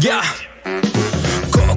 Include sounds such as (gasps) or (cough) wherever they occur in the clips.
Ya.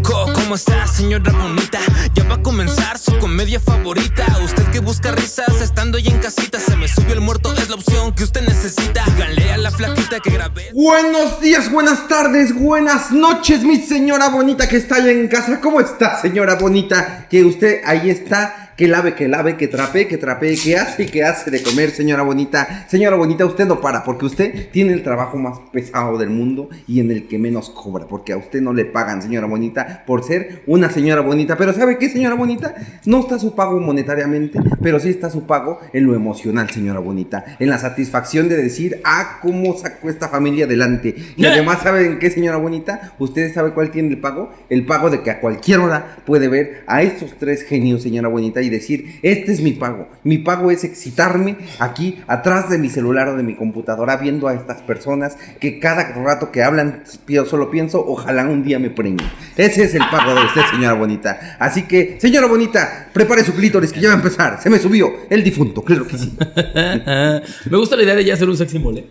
Coco, ¿cómo está, señora bonita? Ya va a comenzar su comedia favorita. Usted que busca risas estando ya en casita. Se me subió el muerto, es la opción que usted necesita. Díganle a la flaquita que grabé. Buenos días, buenas tardes, buenas noches, mi señora bonita que está allá en casa. ¿Cómo está, señora bonita? Que usted ahí está. Que lave, que lave, que trapee, que trapee, que hace, que hace de comer, señora bonita. Señora bonita, usted no para, porque usted tiene el trabajo más pesado del mundo y en el que menos cobra, porque a usted no le pagan, señora bonita, por ser una señora bonita. Pero ¿sabe qué, señora bonita? No está su pago monetariamente, pero sí está su pago en lo emocional, señora bonita. En la satisfacción de decir, ah, cómo sacó esta familia adelante. Y además, ¿saben qué, señora bonita? ¿Ustedes saben cuál tiene el pago? El pago de que a cualquier hora puede ver a estos tres genios, señora bonita, y decir, este es mi pago. Mi pago es excitarme aquí atrás de mi celular o de mi computadora viendo a estas personas que cada rato que hablan solo pienso, ojalá un día me preñen. Ese es el pago de usted, señora bonita. Así que, señora bonita, prepare su clítoris que ya va a empezar. Se me subió el difunto, claro que sí. (laughs) Me gusta la idea de ya ser un sex symbol, ¿eh?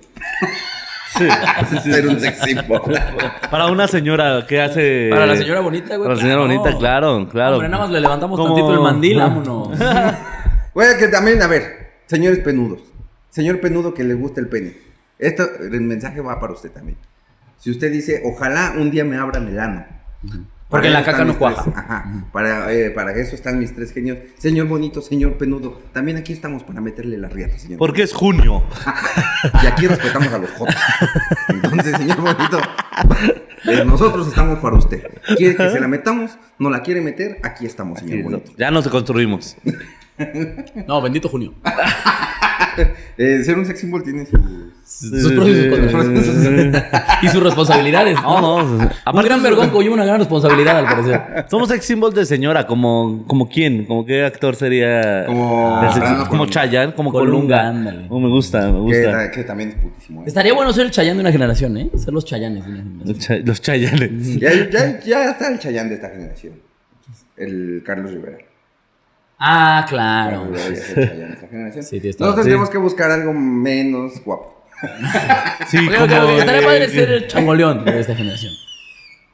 (laughs) Ser un sex symbol. Para una señora que hace. Para la señora bonita, güey. Para la señora claro. bonita, claro, claro. Hombre, nada más le levantamos Como- tantito el mandil, vámonos. (laughs) Bueno, que también, a ver, señores penudos. Señor penudo que le gusta el pene. Esto, el mensaje va para usted también. Si usted dice, ojalá un día me abran el ano. Porque Para la caca no cuaja. tres- ajá. Para, eh, para eso están mis tres genios. Señor bonito, señor penudo. También aquí estamos para meterle la riata, señor. Porque es junio. (laughs) Y aquí respetamos a los jotos. Entonces, señor bonito, eh, nosotros estamos para usted. ¿Quiere que se la metamos? ¿No la quiere meter? Aquí estamos, señor bonito. Ya nos construimos. (laughs) No, bendito junio. (laughs) Eh, ser un sex symbol tiene su... Sus pros y sus contras. (laughs) y sus responsabilidades. No, no. Un Aparte, gran vergón conlleva una gran responsabilidad, al parecer. Somos sex symbol de señora, como, como quién, como qué actor sería. Como- sex- Fernando como Colunga. Chayanne, como Colunga, Colunga. ándale. Oh, me gusta, me gusta. que también es putísimo. ¿eh? Estaría bueno ser el Chayán de una generación, ¿eh? Ser los Chayanes de una generación. Los, cha- los Chayannes. Ya, ya, ya está el Chayán de esta generación. El Carlos Rivera. Ah, claro. Esta generación. Sí, Nosotros Sí. tendríamos que buscar algo menos guapo. Sí, ok, como. ok. Estaría padre ser el changoleón de esta generación.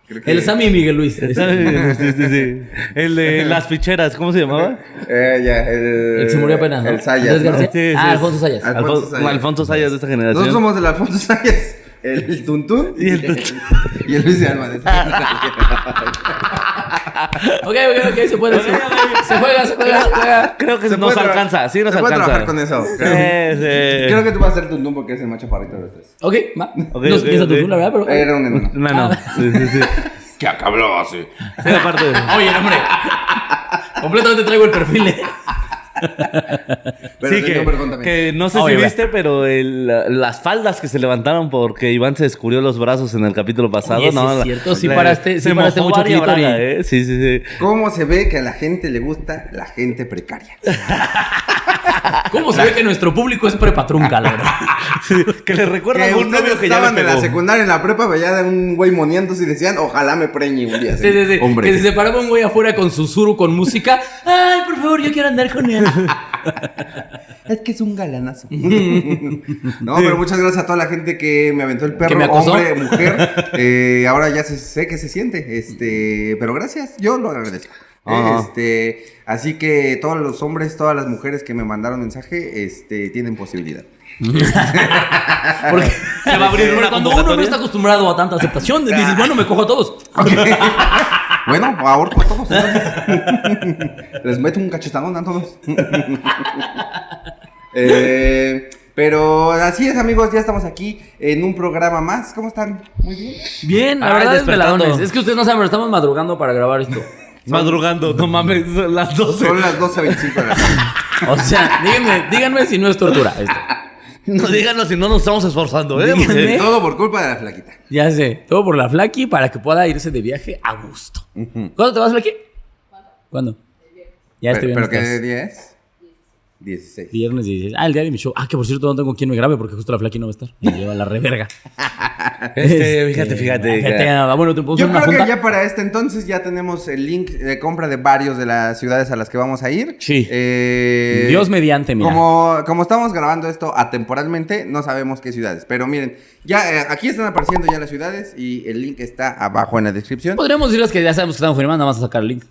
Creo que- El Sammy Miguel Luis. Sí, sí, sí. El de las ficheras, ¿cómo se llamaba? Eh, ya, el... El que se murió apenas, ¿no? El Sayas, ¿no? García. Sí, sí, ah. Alfonso Sayas. Alfonso Sayas. Alfonso Sayas de esta generación. Nosotros somos del Alfonso Sayas. El Tuntún (laughs) Y el Tuntún. (laughs) y el Luis de Alba. de esta Ok, ok, ok, se puede. Se, se juega, se juega, se juega. Creo que Se nos puede alcanza, sí nos se puede alcanza. trabajar con eso. Sí, Creo, sí. creo que tú vas a ser Tuntún porque es el macho parrito de los tres. Ok, va. Ok, no sé quién es ok. tu la verdad, pero. Era un enano. No, no. Sí, sí, sí. Que acabó así. Sí, aparte. Oye, hombre. Completamente traigo el perfil. (laughs) Pero sí, que, que no sé Oye, si viste, pero el- las faldas que se levantaron porque Iván se descubrió los brazos en el capítulo pasado. Oye, sí no, es la- cierto, sí la- paraste- sí paraste mucho. Braga, ¿eh? Sí, sí, sí. ¿Cómo se ve que a la gente le gusta la gente precaria? (laughs) ¿Cómo se ve que nuestro público es prepatrunca, la verdad? (laughs) Sí, que le recuerda a ustedes novio que ya estaban en la secundaria, en la prepa, veía de un güey moneándose y decían, ojalá me preñe un día. Sí, sí, sí. Hombre. Que se separaba un güey afuera con susurro, con música. Ay, por favor, yo quiero andar con él. (laughs) Es que es un galanazo. (laughs) no, pero muchas gracias a toda la gente que me aventó el perro, me acosó. hombre, mujer. (laughs) Eh, ahora ya se- sé que se siente. Este, pero gracias, yo lo agradezco. Este, así que todos los hombres, todas las mujeres que me mandaron mensaje, este, tienen posibilidad. Porque Se va a abrir una cuando uno no está acostumbrado a tanta aceptación, dices, bueno, me cojo a todos. Bueno, (laughs) ahorco a todos. entonces. (laughs) Les meto un cachetadón a todos. (laughs) Eh, pero así es, amigos, ya estamos aquí en un programa más. ¿Cómo están? Muy bien. Bien, la Ay, verdad es veladones. Es que ustedes no saben, pero estamos madrugando para grabar esto. Madrugando, no mames, son las 12. Son las 12.25 de la tarde. O sea, díganme, díganme si no es tortura esto. (laughs) No díganos si no nos estamos esforzando, ¿eh? Díganme. Todo por culpa de la flaquita. Ya sé, todo por la Flaky para que pueda irse de viaje a gusto. ¿Cuándo te vas, Flaky? ¿Cuándo? Ya este pero, pero ¿qué día es? 16. Viernes 16. Ah, el día de mi show. Ah, que por cierto no tengo quien me grabe porque justo la Flaky no va a estar. Me lleva la reverga. (laughs) Este, fíjate, fíjate. Fíjate, ah, bueno, te puedo Yo hacer una creo que junta. ya para este entonces ya tenemos el link de compra de varios de las ciudades a las que vamos a ir. Sí. Eh, Dios mediante, mira. Como, como estamos grabando esto atemporalmente, no sabemos qué ciudades. Pero miren, ya eh, aquí están apareciendo ya las ciudades y el link está abajo en la descripción. Podríamos decirles que ya sabemos que estamos firmando, nada más a sacar el link.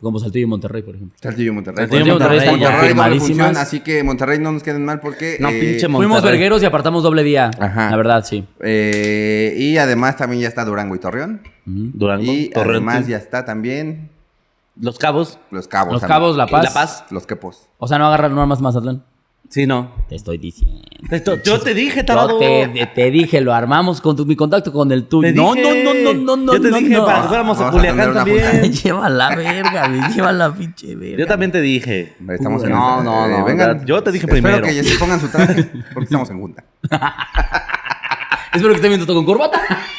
Como Saltillo y Monterrey, por ejemplo. Saltillo y Monterrey. Saltillo y Monterrey Monterrey doble confirmadísimas. función, así que Monterrey no nos queden mal porque... No, eh, pinche Fuimos Monterrey. vergueros y apartamos doble día. Ajá. La verdad, sí. eh, y además también ya está Durango y Torreón. Durango, Y Torrente. además ya está también Los Cabos. Los Cabos. Los también. Cabos, La Paz. La Paz. Los Quepos. O sea, no agarran nada más Mazatlán. Sí, no. Te estoy diciendo. Esto- yo te dije, Yo tarado. te, te dije, lo armamos con tu- mi contacto con el tuyo. No, no, dije. no, no, no, no. Yo te no, dije no. para que fuéramos a Vamos a Culiacán también. (laughs) lleva la verga, me lleva la pinche verga. Yo también te dije. Estamos en No, no, eh, no, vengan. yo te dije Espero primero. que ya se pongan su traje porque estamos en junta. (laughs) Espero que estén viendo esto con corbata. (laughs)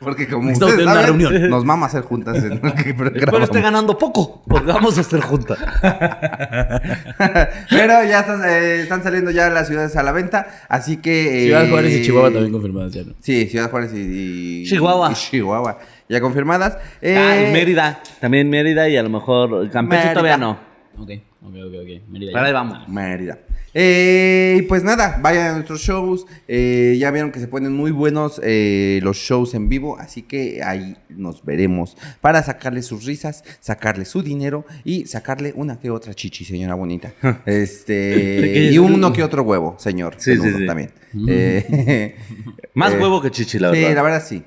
Porque como Estamos ustedes una saben, reunión. nos mama hacer juntas en (laughs) Espero esté ganando poco, porque vamos a estar juntas. (laughs) Pero ya están, eh, están saliendo ya las ciudades a la venta, así que... eh, Ciudad Juárez y Chihuahua también confirmadas ya, ¿no? Sí, Ciudad Juárez y... y- Chihuahua. y Chihuahua. Ya confirmadas. Ah, Eh, y Mérida. También Mérida y a lo mejor Campeche Mérida. todavía no. Ok, ok, ok, ok. Mérida, Pero ya. ahí vamos. Mérida. Eh, y pues nada, vayan a nuestros shows. eh, ya vieron que se ponen muy buenos eh, los shows en vivo, así que ahí nos veremos para sacarle sus risas, sacarle su dinero y sacarle una que otra chichi, señora bonita. (laughs) Este y uno que otro huevo, señor. Sí, sí, sí. También. Eh, (laughs) Más (laughs) eh, huevo que chichi, la sí, verdad. la verdad sí.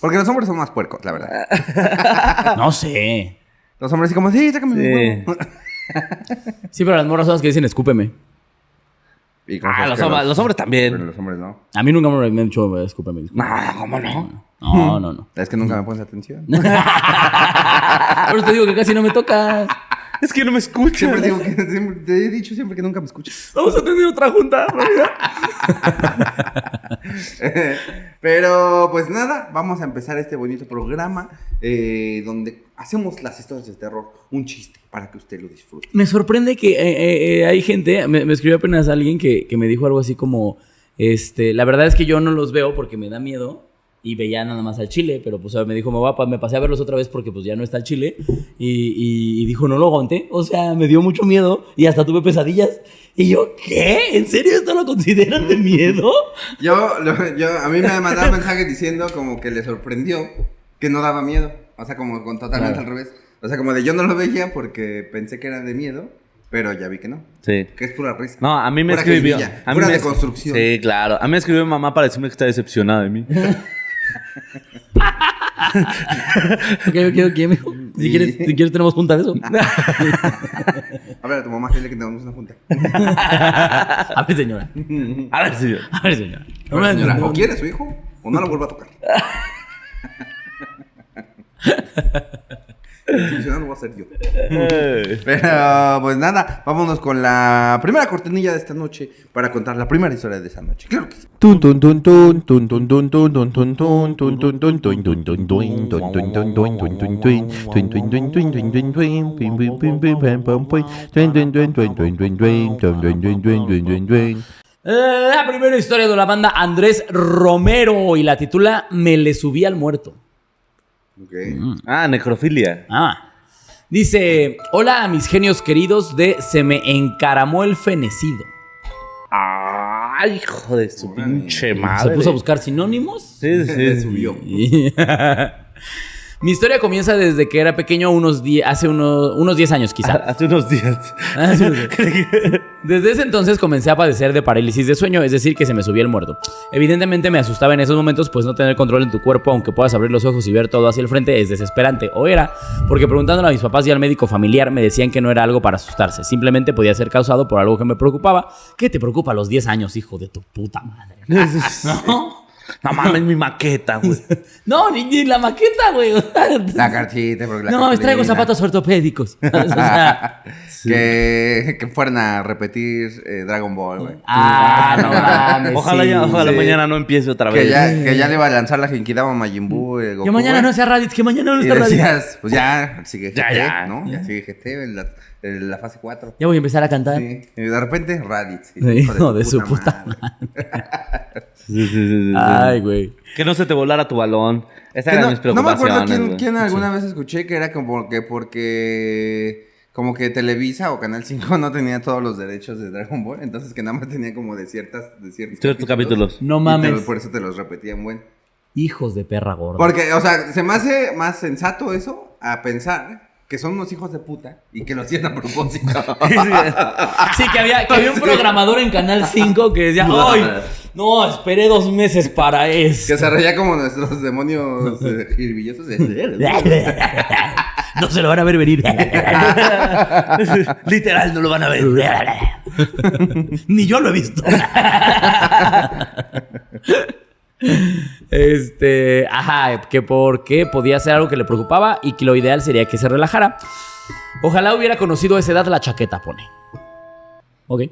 Porque los hombres son más puercos, la verdad. No sé. Los hombres así como, sí, sácame Sí. huevo. Sí, pero las morras son las que dicen escúpeme. Y Ah, los, hombres- los hombres Pero también. los hombres no. A mí nunca me han dicho escúpeme. escúpeme. No, ¿cómo no? No, no, no. Es que nunca me pones atención. (laughs) Por eso te digo que casi no me tocas. Es que no me escuchas. Siempre digo que siempre- te he dicho siempre que nunca me escuchas. Vamos a tener otra junta. (laughs) Pero pues nada, vamos a empezar este bonito programa eh, donde hacemos las historias de terror, un chiste para que usted lo disfrute. Me sorprende que eh, eh, eh, hay gente, me, me escribió apenas alguien que, que me dijo algo así como, este, la verdad es que yo no los veo porque me da miedo y veía nada más al chile, pero pues me dijo, me, voy a pa- me pasé a verlos otra vez porque pues ya no está el chile y, y- y dijo, no lo aguanté, o sea, me dio mucho miedo y hasta tuve pesadillas. Y yo, ¿qué? ¿En serio esto lo consideran de miedo? (laughs) Yo, lo- yo, a mí me mandaron mensaje diciendo como que le sorprendió que no daba miedo. O sea, como con totalmente Claro. al revés. O sea, como de yo no lo veía porque pensé que era de miedo, pero ya vi que no. Sí. Que es pura risa. No, a mí me Pura escribió. quesilla, A mí pura me- deconstrucción. Sí, claro. A mí me escribió mi mamá para decirme que está decepcionada de mí. (laughs) Ok, ok, ok, mijo. Si Sí. quieres, si quieres tenemos junta de eso. A ver, a tu mamá, dile que tenemos una junta. A ver, señora. A ver, señor. A ver, señora. A ver, señora, o quiere su hijo o no lo vuelva a tocar. (laughs) El solucionado lo voy a hacer yo. Pero pues nada, vámonos con la primera cortinilla de esta noche para contar la primera historia de esa noche. Claro que sí. La primera historia de la banda Andrés Romero y la titula Me le subí al muerto. Ah, necrofilia. Ah. Dice, hola a mis genios queridos de Se me encaramó el fenecido. Ay, hijo de su pinche madre. Se puso a buscar sinónimos. Sí, sí, Se sí. (laughs) subió. Mi historia comienza desde que era pequeño, unos die- hace unos, unos 10 años quizá. Hace unos días. Hace unos días. Desde ese entonces comencé a padecer de parálisis de sueño, es decir, que se me subía el muerto. Evidentemente me asustaba en esos momentos, pues no tener control en tu cuerpo, aunque puedas abrir los ojos y ver todo hacia el frente, es desesperante. O era, porque preguntándole a mis papás y al médico familiar me decían que no era algo para asustarse, simplemente podía ser causado por algo que me preocupaba. ¿Qué te preocupa a los 10 años, hijo de tu puta madre? (laughs) (laughs) ¿No? No mames, mi maqueta, güey. (laughs) No, ni, ni la maqueta, güey. (laughs) La carchita, porque la No mames, traigo zapatos ortopédicos. (laughs) O sea, Que, que fueran a repetir eh, Dragon Ball, güey. ah, no mames. Ojalá, sí. ya, ojalá sí. mañana no empiece otra Que vez. ya, que ya le iba a lanzar la Genkidama a Majin Buu. eh, Goku, Que mañana no sea Raditz, que mañana no sea Raditz. decías, pues ya, sigue GT, Ya, ya. ¿no? Ya sigue GT. la- la fase 4. Ya voy a empezar a cantar. Sí. Y de repente, Raditz. Sí, hijo de su puta (laughs) Sí, sí, sí, sí, sí. Ay, güey. Que no se te volara tu balón. Esas Que eran no, mis no me preocupaciones. acuerdo quién, alguna vez escuché que era como que porque como que Televisa o Canal 5 (laughs) no tenía todos los derechos de Dragon Ball, entonces que nada más tenía como de ciertas de ciertos, Ciertos capítulos. No te mames. los- por eso te los repetían buen. Hijos de perra gorda. Porque, o sea, se me hace más sensato eso a pensar que son unos hijos de puta y que lo hacían a propósito. (laughs) Sí, que había, que había un programador en Canal 5 que decía, (laughs) ¡ay! No, esperé dos meses para esto. que se reía como nuestros demonios eh, jirbillosos. (laughs) No se lo van a ver venir. Literal, no lo van a ver. Ni yo lo he visto. Este, ajá, que porque podía ser algo que le preocupaba y que lo ideal sería que se relajara. Ojalá hubiera conocido a esa edad la chaqueta, pone. Ok.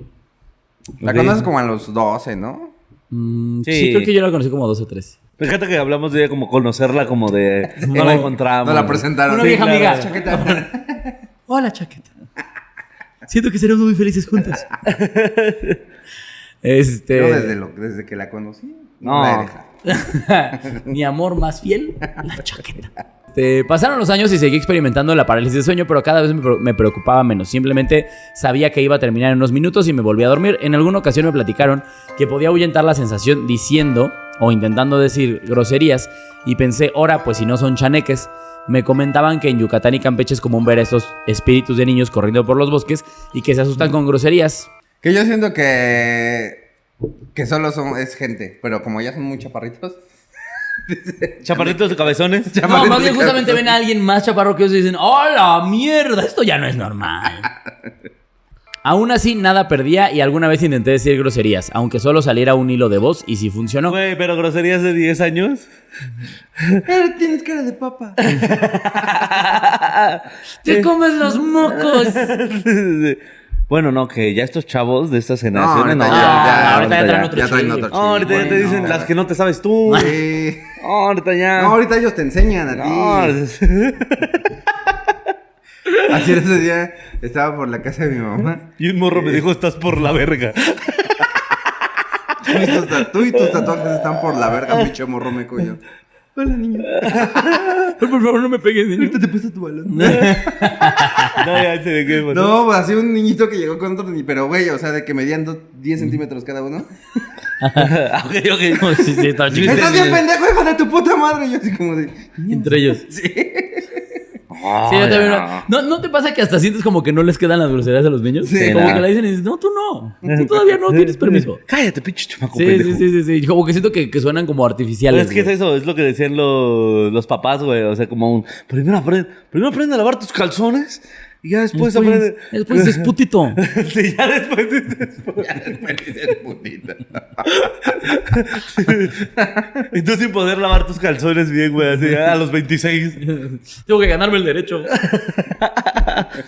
La conoces como a los 12, ¿no? Mm, sí. Sí. creo que yo la conocí como 12 o 13. Fíjate que hablamos de ella como conocerla, como de. (laughs) No la encontramos. No la presentaron. Una Sí, vieja claro. amiga. Chaqueta. (laughs) Hola, chaqueta. Siento que seremos muy felices juntos. (laughs) este. Yo desde, lo- desde que la conocí, no. (laughs) Mi amor más fiel, la chaqueta. Este, pasaron los años y seguí experimentando la parálisis de sueño, pero cada vez me preocupaba menos. Simplemente sabía que iba a terminar en unos minutos y me volví a dormir. En alguna ocasión me platicaron que podía ahuyentar la sensación diciendo o intentando decir groserías y pensé, ahora, pues si no son chaneques. Me comentaban que en Yucatán y Campeche es común ver a estos espíritus de niños corriendo por los bosques y que se asustan con groserías. Que yo siento que. Que solo son, es gente, pero como ya son muy chaparritos. (laughs) Chaparritos de cabezones. (laughs) No, más bien justamente ven a alguien más chaparro que ellos y dicen, ¡Hola, mierda! Esto ya no es normal. (laughs) Aún así, nada perdía y alguna vez intenté decir groserías, aunque solo saliera un hilo de voz y si funcionó. Güey, pero groserías de 10 años. Pero tienes cara de papa. ¡Te comes los mocos! Bueno, no, que ya estos chavos de estas No, generaciones. ahorita No, ya, ahorita ya traen otro ya traen chip. otro No, ahorita ya te dicen las que no te sabes tú. Sí. No, (laughs) ahorita ya. No, ahorita ellos te enseñan a ti. No, (laughs) Así ese día estaba por la casa de mi mamá. Y un morro me dijo, estás por la verga. Tú y tus, ta- tú y tus tatuajes están por la verga, (laughs) pinche morro meco yo. Hola, niño. (laughs) Por favor, no me pegues, niño. Ahorita te pasa tu balón. (laughs) No, ya se ve que pasó. No, pues así un niñito que llegó con otro niño. Pero, güey, o sea, de que medían do- 10 centímetros cada uno. (laughs) Ok, ok. Sí, sí, está chiquito. ¡Estás bien pendejo, hijo de tu puta madre! Y yo así como de... Entre ellos. Sí. Sí, yo también. ¿No, ¿No te pasa que hasta sientes como que no les quedan las groserías a los niños? Sí. Como no. que le dicen y dices, no, tú no. Tú todavía no tienes permiso. Cállate, pinche chamaco Sí, pendejo. sí, sí, sí, sí. Como que siento que, que suenan como Pero artificiales. es que es eso, es lo que decían los, los papás, güey. O sea, como un. Primero aprende, primero aprende a lavar tus calzones y ya después, aprende. (laughs) Después es putito. sí, ya después. dices, (laughs) Y tú sin poder lavar tus calzones bien, güey, así a los 26. (laughs) Tengo que ganarme el derecho.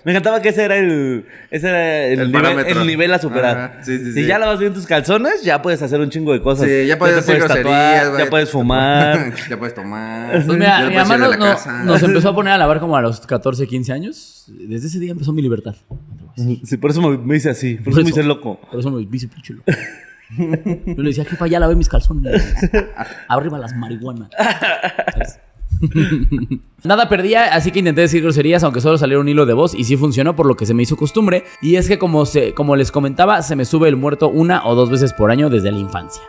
Me encantaba que ese era el, ese era el, El nivel, el nivel a superar. Ajá, sí, sí, si sí. ya lavas bien tus calzones, ya puedes hacer un chingo de cosas. Sí, ya puedes te hacer groserías, güey. ya puedes fumar. ya puedes tomar. Pues mira, ya mi puedes mamá no- nos empezó a poner a lavar como a los 14, 15 años. Desde ese día empezó mi libertad. Sí, por eso me, me hice así, por, Por eso me hice loco. Por eso me hice pinche loco. Yo le decía, jefa, ya lavé mis calzones. (laughs) Arriba las marihuanas. ¿Sabes? Nada perdía, así que intenté decir groserías, aunque solo saliera un hilo de voz, y sí funcionó, por lo que se me hizo costumbre. Y es que, como, se, como les comentaba, se me sube el muerto una o dos veces por año desde la infancia.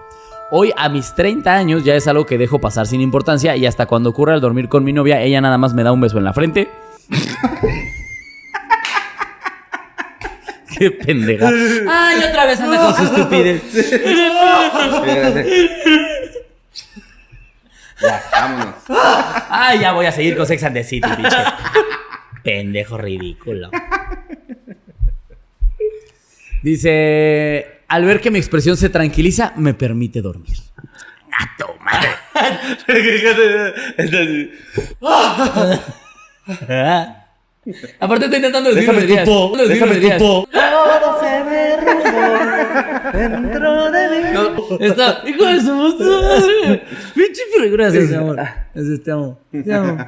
Hoy, a mis 30 años, ya es algo que dejo pasar sin importancia, y hasta cuando ocurre al dormir con mi novia, ella nada más me da un beso en la frente. Qué pendeja. Ay, otra vez anda con su estupidez. Ya, vámonos. Ay, ya voy a seguir con Sex and the City, biche. Pendejo ridículo. Dice, al ver que mi expresión se tranquiliza, me permite dormir. A tu madre. (laughs) (laughs) Aparte estoy intentando decir Déjame tu po, Intentando decir déjame tu groserías. po. No, está, hijo de su puta madre. Pinche figura, gracias, mi amor. Gracias, te amo. Te amo. (laughs)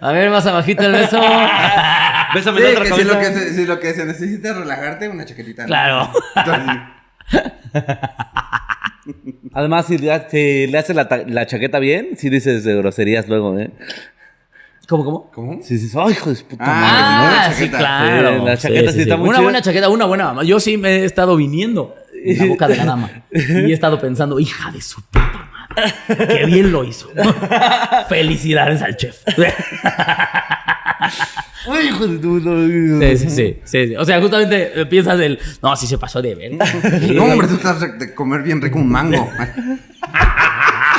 A ver, más abajito el beso. (laughs) Bésame Sí, la otra que si cabeza. lo que, se, si lo que se necesita es relajarte, una chaquetita. ¿no? Claro. Entonces, Además, si le, si le haces la, la chaqueta bien, sí dices de groserías luego, ¿eh? ¿Cómo, cómo? ¿Cómo? Sí dices, ¡ay, hijo de su puta Ah, madre! no, la Ah, sí, chaqueta. claro. Sí, la chaqueta sí está muy Una chida. buena chaqueta, una buena mamá. Yo sí me he estado viniendo en la boca de la dama. Y he estado pensando, hija de su puta madre. Qué bien lo hizo. (laughs) Felicidades al chef. ¡Ay, hijo de tu... Sí, sí, sí, sí, sí. O sea, justamente eh, piensas el. No, sí se pasó de ver. No, hombre, tú estás de comer bien rico un mango. (laughs)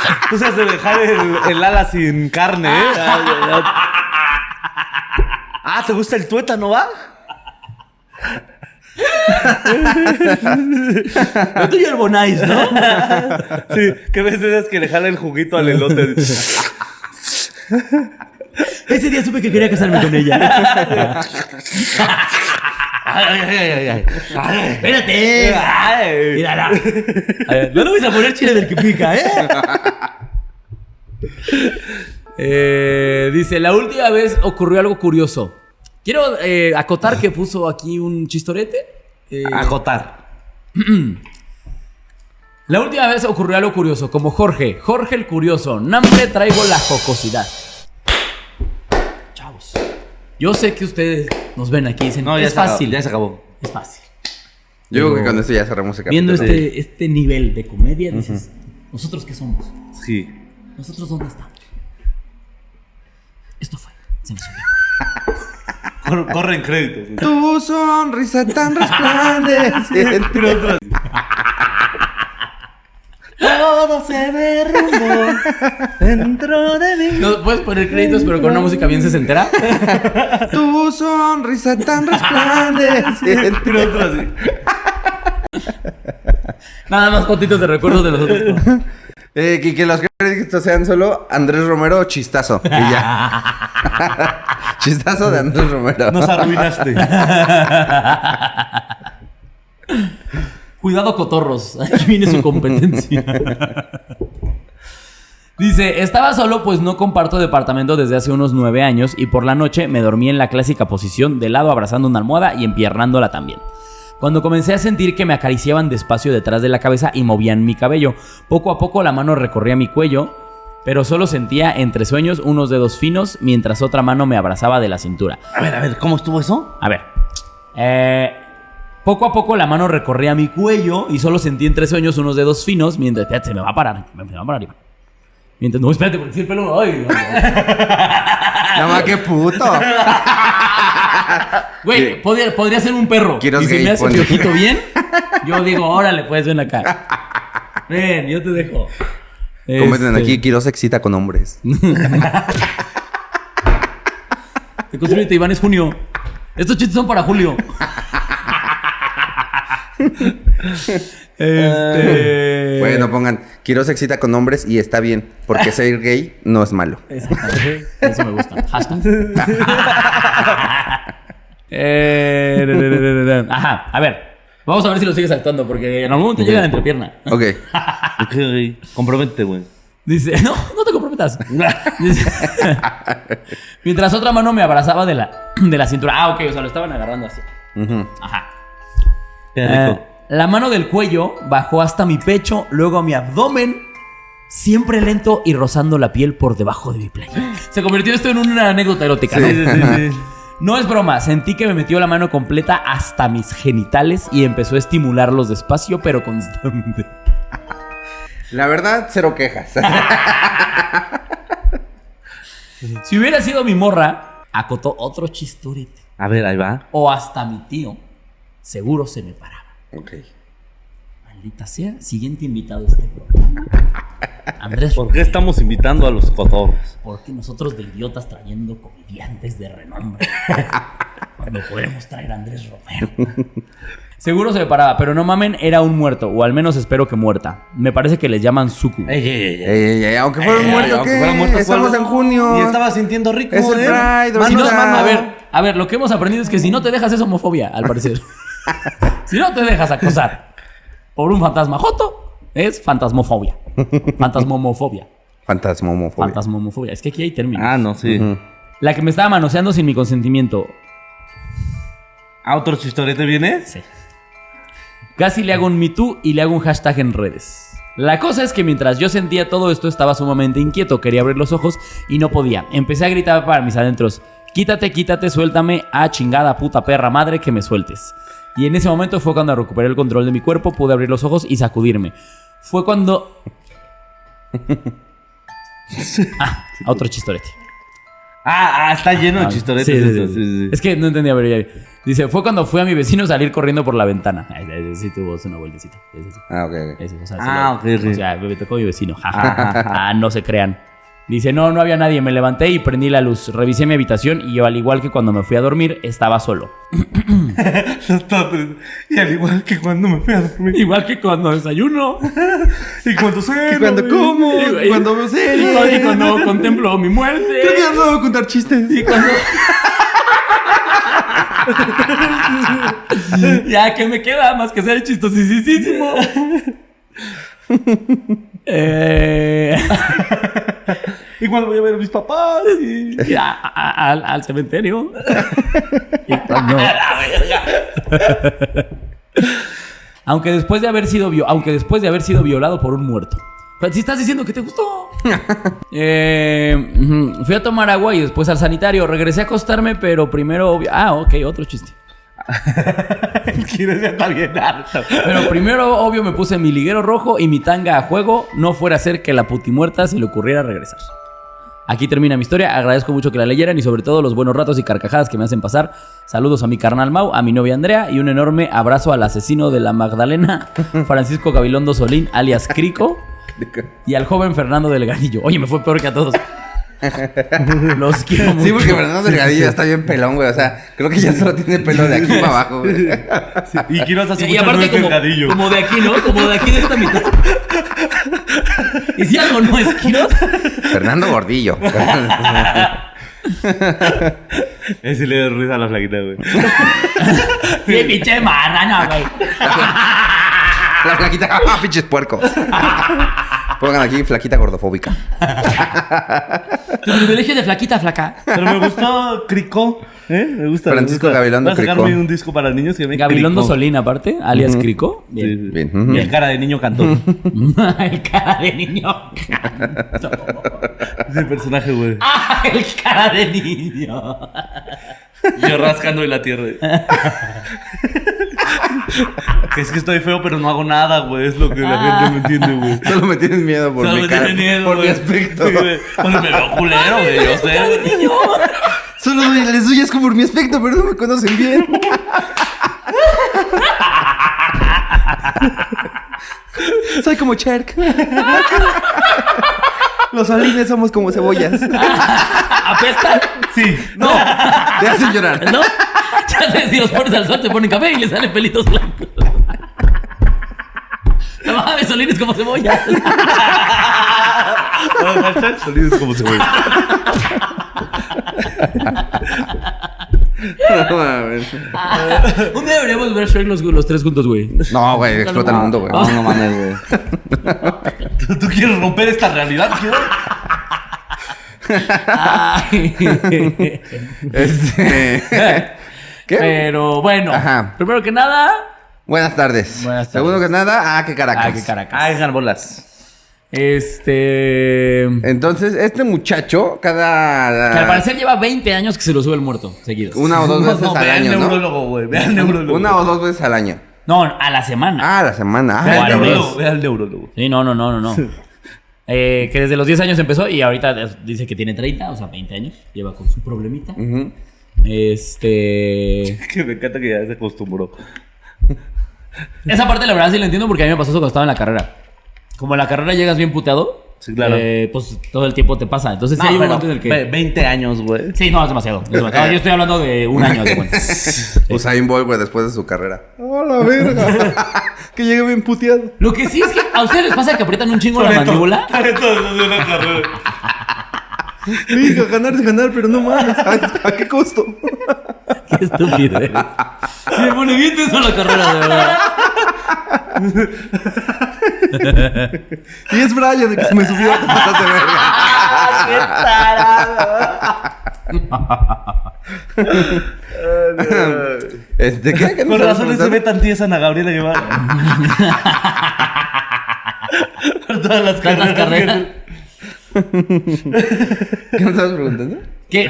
(laughs) Tú sabes de dejar el, el ala sin carne, ¿eh? Ay. Ah, ¿te gusta el tuétano, va? Lo tuyo el bonais, ¿no? Sí, que veces es que le jala el juguito al elote. Ese día supe que quería casarme con ella. (laughs) Ay, ay, ay, ay, Espérate. ay. Mírala. A (laughs) ver, no le vais a poner chile del que pica, ¿eh? (laughs) Eh, Dice, la última vez ocurrió algo curioso. Quiero eh, acotar que puso aquí un chistorete. Eh, Acotar. (clears throat) la última vez ocurrió algo curioso, como Jorge. Jorge el curioso. Nombre traigo la jocosidad. Yo sé que ustedes nos ven aquí y dicen, No, ya es se acabó, fácil. ya se acabó. Es fácil. Yo creo que con esto ya cerramos el Viendo este, este nivel de comedia, dices, ¿nosotros qué somos? Sí. ¿Nosotros dónde estamos? Esto fue. Se me subió. (laughs) Cor- Corren créditos. Tu sonrisa tan resplandeciente. (laughs) Todo se derrumbó dentro de mí. ¿No puedes poner créditos, pero con una música bien sesentera? Tu sonrisa tan resplandeciente. Nada más fotitos de recuerdos de nosotros. (laughs) Eh, que, que los créditos sean solo Andrés Romero o Chistazo. Y ya. (laughs) Chistazo de Andrés Romero. Nos arruinaste. (laughs) Cuidado, cotorros. (laughs) Aquí viene su competencia. Dice, estaba solo pues no comparto departamento desde hace unos nueve años y por la noche me dormí en la clásica posición de lado abrazando una almohada y empiernándola también. Cuando comencé a sentir que me acariciaban despacio detrás de la cabeza y movían mi cabello, poco a poco la mano recorría mi cuello, pero solo sentía entre sueños unos dedos finos mientras otra mano me abrazaba de la cintura. A ver, a ver, ¿cómo estuvo eso? A ver. Eh, poco a poco la mano recorría mi cuello y solo sentí entre sueños unos dedos finos mientras. Espérate, se me va a parar. Me va a parar, Iván. Mientras. No, espérate, porque si el pelo. Ay, (laughs) Nada más que puto. (laughs) Güey, podría, podría ser un perro. Quiero y si me hace piojito bien, (laughs) yo digo, órale, pues ven acá. Ven, yo te dejo. Comenten Este, aquí, Quiroz excita con hombres. Te construyete, Iván, es junio. Estos chistes son para julio. (laughs) este. Bueno, pongan, Quiroz excita con hombres y está bien, porque (laughs) ser gay no es malo. (laughs) Eso me gusta. Hashtag. Eh, Ajá, a ver. Vamos a ver si lo sigues actuando, porque en algún momento llega la entrepierna. Ok. Ok, comprométete, güey. Dice, no, no te comprometas. Dice, mientras otra mano me abrazaba de la, de la cintura. Ah, ok, o sea, lo estaban agarrando así. Ajá. Qué rico. Eh, la mano del cuello bajó hasta mi pecho, luego a mi abdomen, siempre lento y rozando la piel por debajo de mi playa. Se convirtió esto en una anécdota erótica, ¿no? Sí, sí, sí, (laughs) sí. No es broma, sentí que me metió la mano completa hasta mis genitales y empezó a estimularlos despacio pero constante. La verdad, cero quejas. (laughs) Si hubiera sido mi morra, acotó otro chistorete. A ver, ahí va. O hasta mi tío, seguro se me paraba. ok. Maldita sea, siguiente invitado a este programa. Andrés ¿Por qué estamos invitando a los cotorros? Porque nosotros de idiotas trayendo comediantes de renombre. Cuando podemos traer a Andrés Romero. Seguro se me paraba, pero no mamen, era un muerto, o al menos espero que muerta. Me parece que les llaman suku. Ey, ey, ey, ey. Ey, ey, ey, aunque fuera muerto, ¿qué? fuera muerto, Estamos en junio. Y estaba sintiendo rico. Es el ¿eh? Pride, Si no, a ver, a ver, lo que hemos aprendido es que si no te dejas es homofobia, al parecer. (laughs) (laughs) si no te dejas acosar por un fantasma joto, es fantasmofobia. Fantasmomofobia. Fantasmomofobia. Fantasmomofobia. Es que aquí hay términos. Ah, no, sí. La que me estaba manoseando sin mi consentimiento. ¿A otro chistorete viene? Sí. Casi le hago un Me Too y le hago un hashtag en redes. La cosa es que mientras yo sentía todo esto estaba sumamente inquieto, quería abrir los ojos y no podía. Empecé a gritar para mis adentros, quítate, quítate, suéltame, a chingada puta perra madre que me sueltes. Y en ese momento fue cuando recuperé el control de mi cuerpo, pude abrir los ojos y sacudirme. Fue cuando... (laughs) ah, otro chistorete. Ah, ah, está lleno de Ah, chistoretes sí, sí, sí. Es que no entendía, pero ya. Dice, fue cuando fui a mi vecino salir corriendo por la ventana. Sí, tuvo una vueltecita. Ah, ok, ok. Ese, o sea, Ah, lo- ok. O sea, me tocó mi vecino. ja, ja, ja, ja. ah, no se crean. Dice, no, no había nadie. Me levanté y prendí la luz. Revisé mi habitación y yo, al igual que cuando me fui a dormir, estaba solo. (laughs) y al igual que cuando me fui a dormir. Igual que cuando desayuno. (laughs) Y cuando Y cuando como, y cuando Y series. cuando, y cuando contemplo mi muerte. Creo que ya no voy a contar chistes. Y cuando... (laughs) ya que me queda más que ser chistosísimo. (laughs) eh... (laughs) Y cuando voy a ver a mis papás. Y... (laughs) y a- a- al, al cementerio. y cuando... aunque después de haber sido aunque después de haber sido violado por un muerto. Si estás diciendo que te gustó. Eh, fui a tomar agua y después al sanitario. Regresé a acostarme, pero primero. Ah, ok, otro chiste. (laughs) Quieres ya está bien harto. Pero primero, obvio, me puse mi liguero rojo y mi tanga a juego. No fuera a ser que la putimuerta se le ocurriera regresar. Aquí termina mi historia. Agradezco mucho que la leyeran y sobre todo los buenos ratos y carcajadas que me hacen pasar. Saludos a mi carnal Mau, a mi novia Andrea y un enorme abrazo al asesino de la Magdalena, (laughs) Francisco Gabilondo Solín, alias Crico, y al joven Fernando Delgadillo. Oye, me fue peor que a todos. Los quiero mucho. Sí, porque Fernando Delgadillo ya está bien pelón, güey. O sea, creo que ya solo tiene pelo de aquí para abajo, güey. Y quiero hasta su Y aparte como, como de aquí, ¿no? Como de aquí de esta mitad. ¿Y si algo no es Quiroz? Fernando Gordillo. Ese le dio risa a la flaquita, güey. Sí, pinche marrano, güey. La flaquita. ¡Ah, pinches puercos! Pongan aquí flaquita gordofóbica. Tu privilegio de flaquita, flaca. Pero me gustó Crico. ¿Eh? Me gusta. me Francisco gusta. Gabilondo Voy a sacarme Crico. un disco para niños que llame Gabilondo Crico. Solín, aparte, alias Crico. Sí, sí. Bien. Y el cara de niño cantó. (laughs) el cara de niño. es el personaje, güey. (laughs) Ah, el cara de niño. Yo rascando en la tierra. (laughs) que es que estoy feo, pero no hago nada, güey. Es lo que la gente no entiende, güey. (laughs) Solo me tienes miedo por Solo mi me cara. miedo, por mi aspecto. Sí. Cuando me veo culero, güey. Yo sé. Solo les doy asco por mi aspecto, pero no me conocen bien. Soy como Cherk. Los salines somos como cebollas. ¿Apestan? Sí. No, te hacen llorar. ¿No? Ya sé, si los pones al sol te ponen café y le salen pelitos blancos. No mames, (laughs) Solín es como cebolla. Sonidos como se güey. No, mames. Un día deberíamos ver Shrek los, los tres juntos, güey. No, güey, explota el mundo, güey. No, no mames, güey. ¿Tú, (laughs) tú quieres romper esta realidad, tío? Ay. Este. (laughs) ¿Qué? Pero bueno, Ajá. primero que nada. Buenas tardes. Buenas tardes. Segundo que nada, ah, qué caracas. Ah, qué caracas. Ay, bolas. Este. Entonces, este muchacho, cada. Que al parecer lleva 20 años que se lo sube el muerto, seguidos. Una o dos No, veces no, al ve al año, ¿no? neurólogo, güey. Ve al neurólogo. Una o dos veces al año. No, a la semana. Ah, a la semana. Ve Ah, al neurólogo. Ve al neurólogo. Sí, no, no, no, no, no. Eh, que desde los 10 años empezó y ahorita dice que tiene 30, o sea, 20 años. Lleva con su problemita. Este. (laughs) Que me encanta que ya se acostumbró. Esa parte la verdad sí la entiendo porque a mí me pasó eso cuando estaba en la carrera. Como en la carrera llegas bien puteado, Sí, claro. eh, pues todo el tiempo te pasa. Entonces sí No, hay un pero momento en el que. ve- 20 años, güey. Sí, no, es demasiado. es demasiado. Yo estoy hablando de un año de. (laughs) Usain Bolt, güey, después de su carrera. ¡Oh, la verga! (laughs) que llegue bien puteado. Lo que sí es que a ustedes les pasa que aprietan un chingo la mandíbula. Todo de una carrera. (laughs) Venga, ganar es ganar, pero no mames. ¿A, a qué costo? (laughs) Qué estúpido eres. Sí, me pone bien tenso la carrera, de verdad. y es Brian de que se me subió. Te (laughs) pasaste de verga. Este, ¿qué? ¿Qué Con razón se ve tan tiesa Ana Gabriela Guevara. Por todas las Tantas carreras. ¿Qué me estabas preguntando?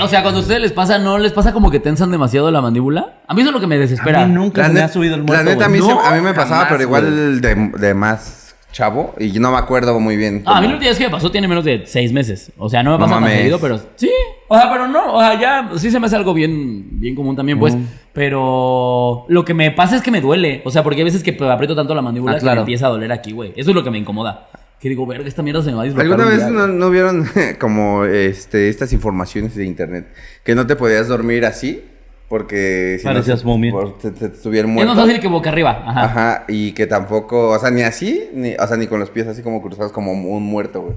O sea, cuando a ustedes les pasa, ¿no les pasa como que tensan demasiado la mandíbula? A mí eso es lo que me desespera. A mí nunca La, se me ha subido el la muerto. neta, a mí, güey. se- No, a mí me pasaba, jamás, pero igual de, de más chavo. Y no me acuerdo muy bien. Ah, a mí la última vez que me pasó tiene menos de seis meses. O sea, no me pasa tan mames. seguido, pero sí. O sea, pero no. O sea, ya sí se me hace algo bien, bien común también, pues. Pero lo que me pasa es que me duele. O sea, porque hay veces que aprieto tanto la mandíbula Ah, que me empieza a doler aquí, güey. Eso es lo que me incomoda. Que digo, verga, esta mierda se me va a dislocar. ¿Alguna un vez no, güey". no vieron (laughs) como este, estas informaciones de internet? Que no te podías dormir así porque si Parecías no, momia. por- te, te estuviera Es muerto. más fácil que boca arriba. Ajá. Ajá, y que tampoco, o sea, ni así, ni, o sea, ni con los pies así como cruzados como un muerto, güey.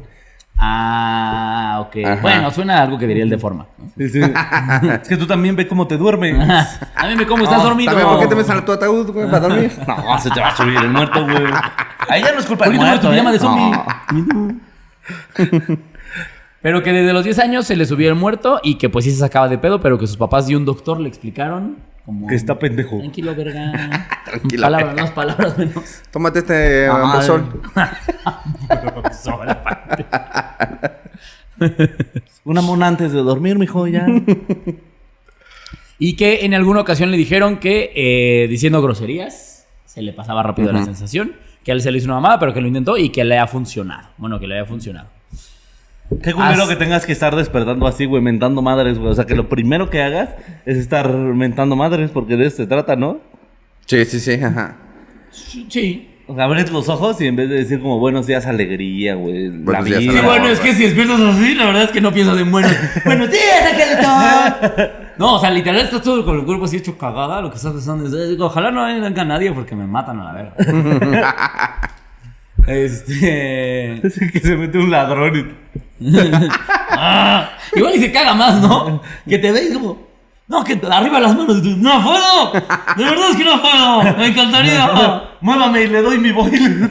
Ah, ok. Ajá. Bueno, suena a algo que diría el de forma. ¿no? Sí, sí. (laughs) es que tú también ve cómo te duermes. (laughs) A mí me como, estás dormido. También, ¿por qué te metes a tu ataúd, güey, para dormir? (laughs) No, se te va a subir el muerto, güey. Ahí ya no es culpa ¿Por del muerto, ¿eh? de zombie? Pero que desde los 10 años se le subió el muerto y que pues sí se sacaba de pedo, pero que sus papás y un doctor le explicaron como... Que está pendejo. Tranquilo, verga. (laughs) Tranquila, Palabras más, palabras menos. Tómate este Ah, ambosol. (laughs) Una mona antes de dormir, mijo, ya. Y que en alguna ocasión le dijeron que eh, diciendo groserías se le pasaba rápido la sensación, que a él se le hizo una mamada, pero que lo intentó y que le ha funcionado. Bueno, que le haya funcionado. Qué culero As- que tengas que estar despertando así, güey, mentando madres, güey. O sea, que lo primero que hagas es estar mentando madres, porque de eso se trata, ¿no? Sí, sí, sí, ajá. Sí. O sea, abres los ojos y en vez de decir como buenos días, alegría, güey. La vida. Sí, No, bueno, es que si despiertas así, la verdad es que no piensas en buenos. (laughs) ¡Buenos días, angelito! No, o sea, literal estás todo con el cuerpo así hecho cagada. Lo que estás pensando es, eh, ojalá no venga nadie porque me matan a la verga. (laughs) este. (laughs) Es que se mete un ladrón y... (laughs) Ah, igual y se caga más, ¿no? Que te veis como. No, que arriba las manos. tú, ¡No puedo! De verdad es que no puedo. Me encantaría. (laughs) Muévame y le doy mi boil. (laughs)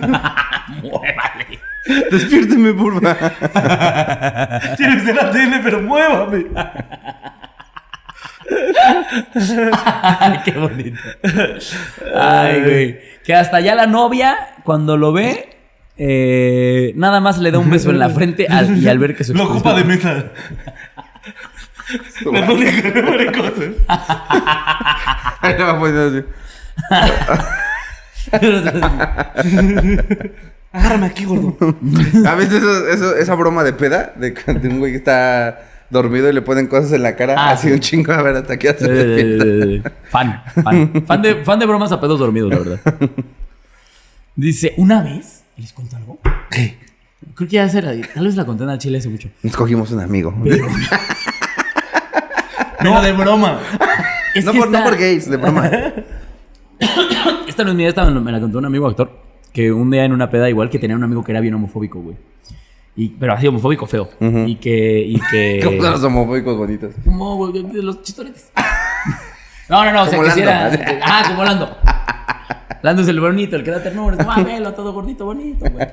Muévale. Despiérteme, porfa. Tienes de la tele, pero muévame. Ay, qué bonito. Ay, güey. Que hasta ya la novia, cuando lo ve, eh, nada más le da un beso en la frente al- y al ver que su Lo ocupa de mesa. Le pone, le pone cosas. Ahí le va poniendo Agárrame aquí, gordo. así. A veces eso, eso- esa broma de peda, de, de un güey que está dormido y le ponen cosas en la cara, Ah, así sí. un chingo a ver hasta que hace eh, fan, fan. Fan de, fan de bromas a pedos dormidos, la verdad. (laughs) Dice, una vez, ¿les cuento algo? ¿Qué? Creo que ya será, tal vez la conté en el chile hace mucho. Nos cogimos un amigo. (laughs) No, de broma. Es no, que por, no por gays, de broma. (coughs) Esta no es mía, esta me la contó un amigo actor. Que un día en una peda, igual que tenía un amigo que era bien homofóbico, güey. Y, pero así homofóbico feo. Y que. Y que (laughs) Como los homofóbicos bonitos. Como güey, los chistoretes. (laughs) No, no, no, o sea, Como que si Lando. era. Ah, como Lando. Lando es el bonito, el que da ternura. Es ah, velo, todo gordito, bonito, güey.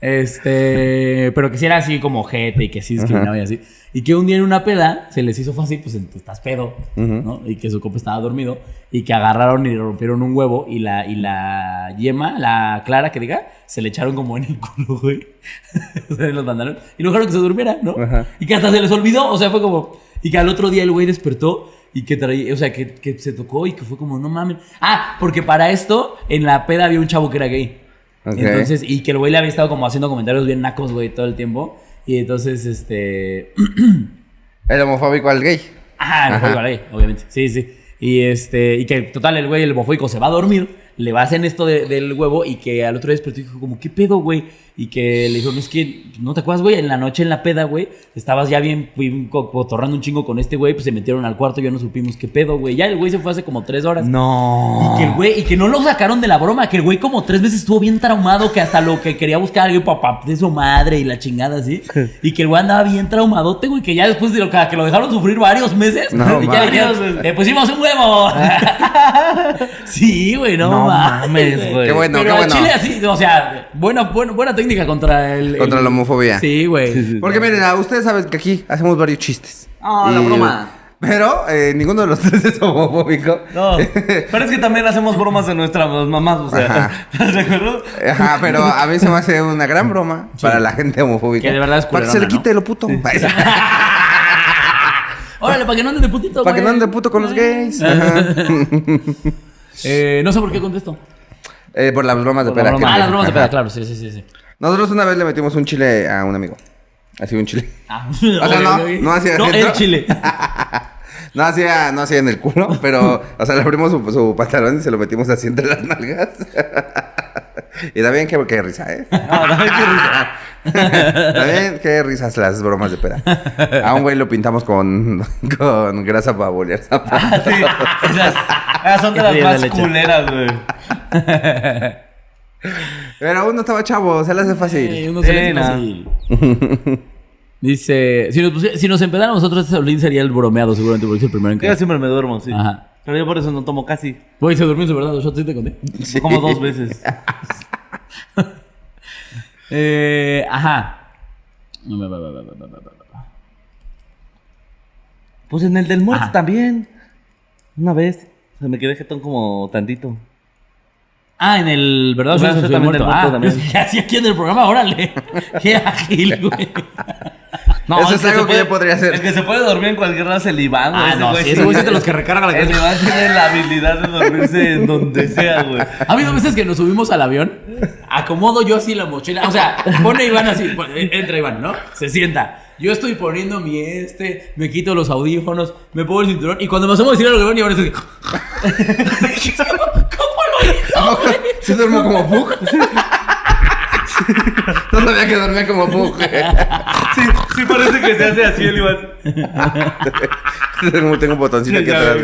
Este. Pero que si era así como gente y que sí discriminaba y así. Y que un día en una peda se les hizo fácil, pues estás pedo, ¿no? Y que su copa estaba dormido. Y que agarraron y le rompieron un huevo. Y la, y la yema, la clara que diga, se le echaron como en el culo, güey. (laughs) o sea, los mandaron. Y lo dejaron que se durmiera, ¿no? Y que hasta se les olvidó. O sea, fue como. Y que al otro día el güey despertó y que traía. O sea, que, que se tocó y que fue como, no mames. Ah, porque para esto, en la peda había un chavo que era gay. Ok. Entonces, y que el güey le había estado como haciendo comentarios bien nacos, güey, todo el tiempo. Y entonces, este. (clears throat) El homofóbico al gay. Ajá, el homofóbico gay, obviamente. Sí, sí. Y este, y que total, el güey, el homofóbico se va a dormir, le a hacer esto de- del huevo y que al otro día despertó y dijo, como, ¿qué pedo, güey? Y que le dijo, no es que, ¿no te acuerdas, güey? En la noche en la peda, güey, estabas ya bien, bien co- cotorrando un chingo con este güey, pues se metieron al cuarto y ya no supimos qué pedo, güey. Ya el güey se fue hace como tres horas. No. Y que el güey, y que no lo sacaron de la broma, que el güey como tres veces estuvo bien traumado, que hasta lo que quería buscar algo papá de su madre y la chingada así. (laughs) Y que el güey andaba bien traumadote, güey, que ya después de lo que, lo dejaron sufrir varios meses, No (laughs) y ya le pusimos un huevo. (laughs) sí, güey, no, No (laughs) mames, güey. Qué bueno, Pero qué bueno. Chile así, o sea, buena, buena, buena técnica contra el... Contra el- la homofobia. Sí, güey. Porque miren, a ustedes saben que aquí hacemos varios chistes. Ah, la Y- broma. Pero eh, ninguno de los (laughs) tres es homofóbico. No, (laughs) pero es que también hacemos bromas de nuestras mamás, o sea. Ajá. ¿Estás de acuerdo? Ajá, pero a mí se me hace una gran broma para la gente homofóbica. Que de verdad es Para que se le quite lo puto. Órale, para que no anden de putito, para que no anden de puto con los gays. Ajá. Eh, no sé por qué contesto. Eh, por las bromas de Por la que- broma. Ah, las bromas de Ajá. peda, claro, sí, sí, sí. sí. Nosotros una vez le metimos un chile a un amigo. Así un chile. Ah, (laughs) O sea, (laughs) no, no hacia No, adentro. el chile. (laughs) No hacía, no hacía en el culo, pero, o sea, le abrimos su, su pantalón y se lo metimos así entre las nalgas. y también qué, qué risa, ¿eh? Ah, no, qué risa. También qué risas las bromas de peda. A un güey lo pintamos con, con grasa para bolear (laughs) zapatos. Ah, sí. Esas, esas son de las más culeras, güey. Pero uno estaba chavo, se le hace Sí, fácil. uno se le hace fácil. Dice, si nos, si nos empedáramos nosotros, este Solín sería el bromeado seguramente porque es el primero en Yo caer. siempre me duermo, sí. Ajá. Pero yo por eso no tomo casi. Güey, se durmió verdad, ¿sí te conté? Sí. Como dos veces. (laughs) Eh, ajá. Pues en el del muerto Ajá. también. Una vez. Se me quedé jetón como tantito. Ah, en el verdad Soy también muerto. del muerto Ah, también. pues, ¿qué hacía aquí en el programa? Órale. (laughs) Qué ágil, güey. Eso el es que algo se que yo podría hacer. El que se puede dormir en cualquier lado es el Iván, güey. Ah, no, güey sí, ese güey es de los que recarga la El cabeza. Iván tiene la habilidad de dormirse en (laughs) donde sea, güey. Ha habido veces que nos subimos al avión, acomodo yo así la mochila, o sea, pone Iván así, pon- entra Iván, ¿no? Se sienta. Yo estoy poniendo mi este, me quito los audífonos, me pongo el cinturón y cuando me asomo a decir algo Iván, Iván es así. ¿Cómo, (laughs) (laughs) cómo lo hizo? güey? ¿Sí duermo como Pug? No sabía que dormía como Pug. (laughs) Sí, sí parece que se hace así el Iván. tengo, tengo un botoncito aquí atrás.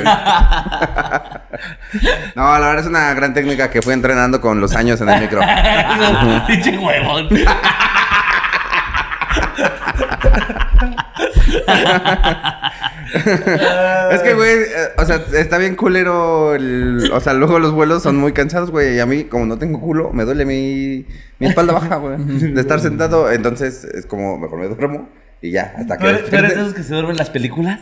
No, la verdad es una gran técnica que fui entrenando con los años en el micro. (laughs) Pinche huevón. (laughs) (laughs) Es que, güey, eh, o sea, está bien culero. el- o sea, luego los vuelos son muy cansados, güey. Y a mí, como no tengo culo, me duele mi, mi espalda baja, güey. De estar sentado. Entonces, es como, mejor me duermo y ya, hasta que. ¿Tú eres, tú eres de despierte. esos que se duermen en las películas?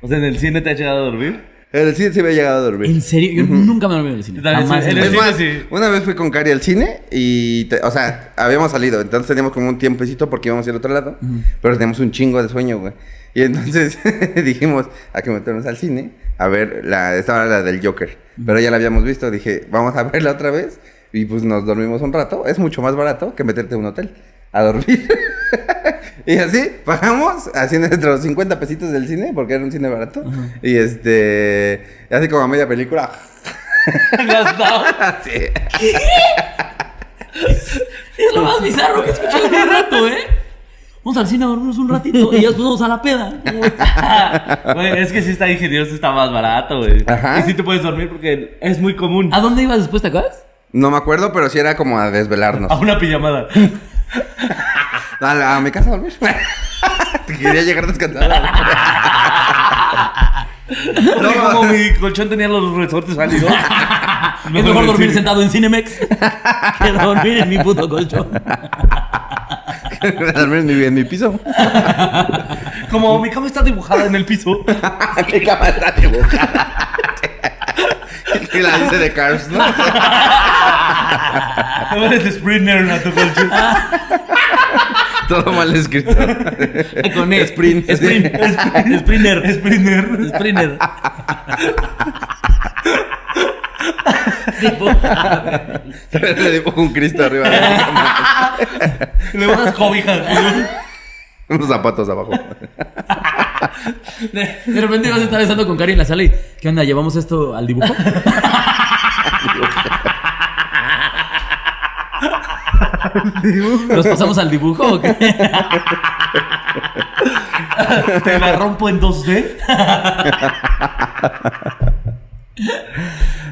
O sea, ¿en el cine te has llegado a dormir? El cine sí me he llegado a dormir. ¿En serio? Yo nunca me dormí en el cine. Jamás en en el Es cine. más, sí. una vez fui con Cari al cine y, te- o sea, habíamos salido, entonces teníamos como un tiempecito porque íbamos a ir al otro lado, pero teníamos un chingo de sueño, güey. Y entonces (laughs) dijimos, hay que meternos al cine a ver, la, estaba la del Joker, pero ya la habíamos visto, dije, vamos a verla otra vez y pues nos dormimos un rato, es mucho más barato que meterte a un hotel a dormir. (laughs) y así, pagamos, así nuestros 50 pesitos del cine, porque era un cine barato, y este, así como a media película, (laughs) Gastado. (laughs) así. Es lo más bizarro que he escuchado en un rato, ¿eh? Vamos al cine a dormirnos un ratito y ya después vamos a la peda. Güey, es que sí está ingenioso, está más barato, güey. Ajá. Y sí te puedes dormir porque es muy común. ¿A dónde ibas después, te acuerdas? No me acuerdo, pero sí era como a desvelarnos. A una pijamada. (laughs) A, la- a mi casa a dormir. (laughs) Quería llegar descansada. (laughs) Porque como mi colchón tenía los resortes salidos. Es mejor dormir sentado en Cinemex que dormir en mi puto colchón. dormir en mi, en mi piso. Como mi cama está dibujada en el piso. mi cama está dibujada. Y la dice de Cars, ¿no? No eres Sprinter a tu colchón. Todo mal escrito. Con E. Sprint. Sprint. Sprint. Sprinter. Sprinter. Sprinter. Tipo, Le dibujo un Cristo arriba de la cama. Le bajas cobijas. Unos zapatos abajo. De, de repente vas a estar besando con Cari en la sala y ¿qué onda? ¿Llevamos esto al dibujo? ¿Los pasamos al dibujo o qué? Te la rompo en 2D.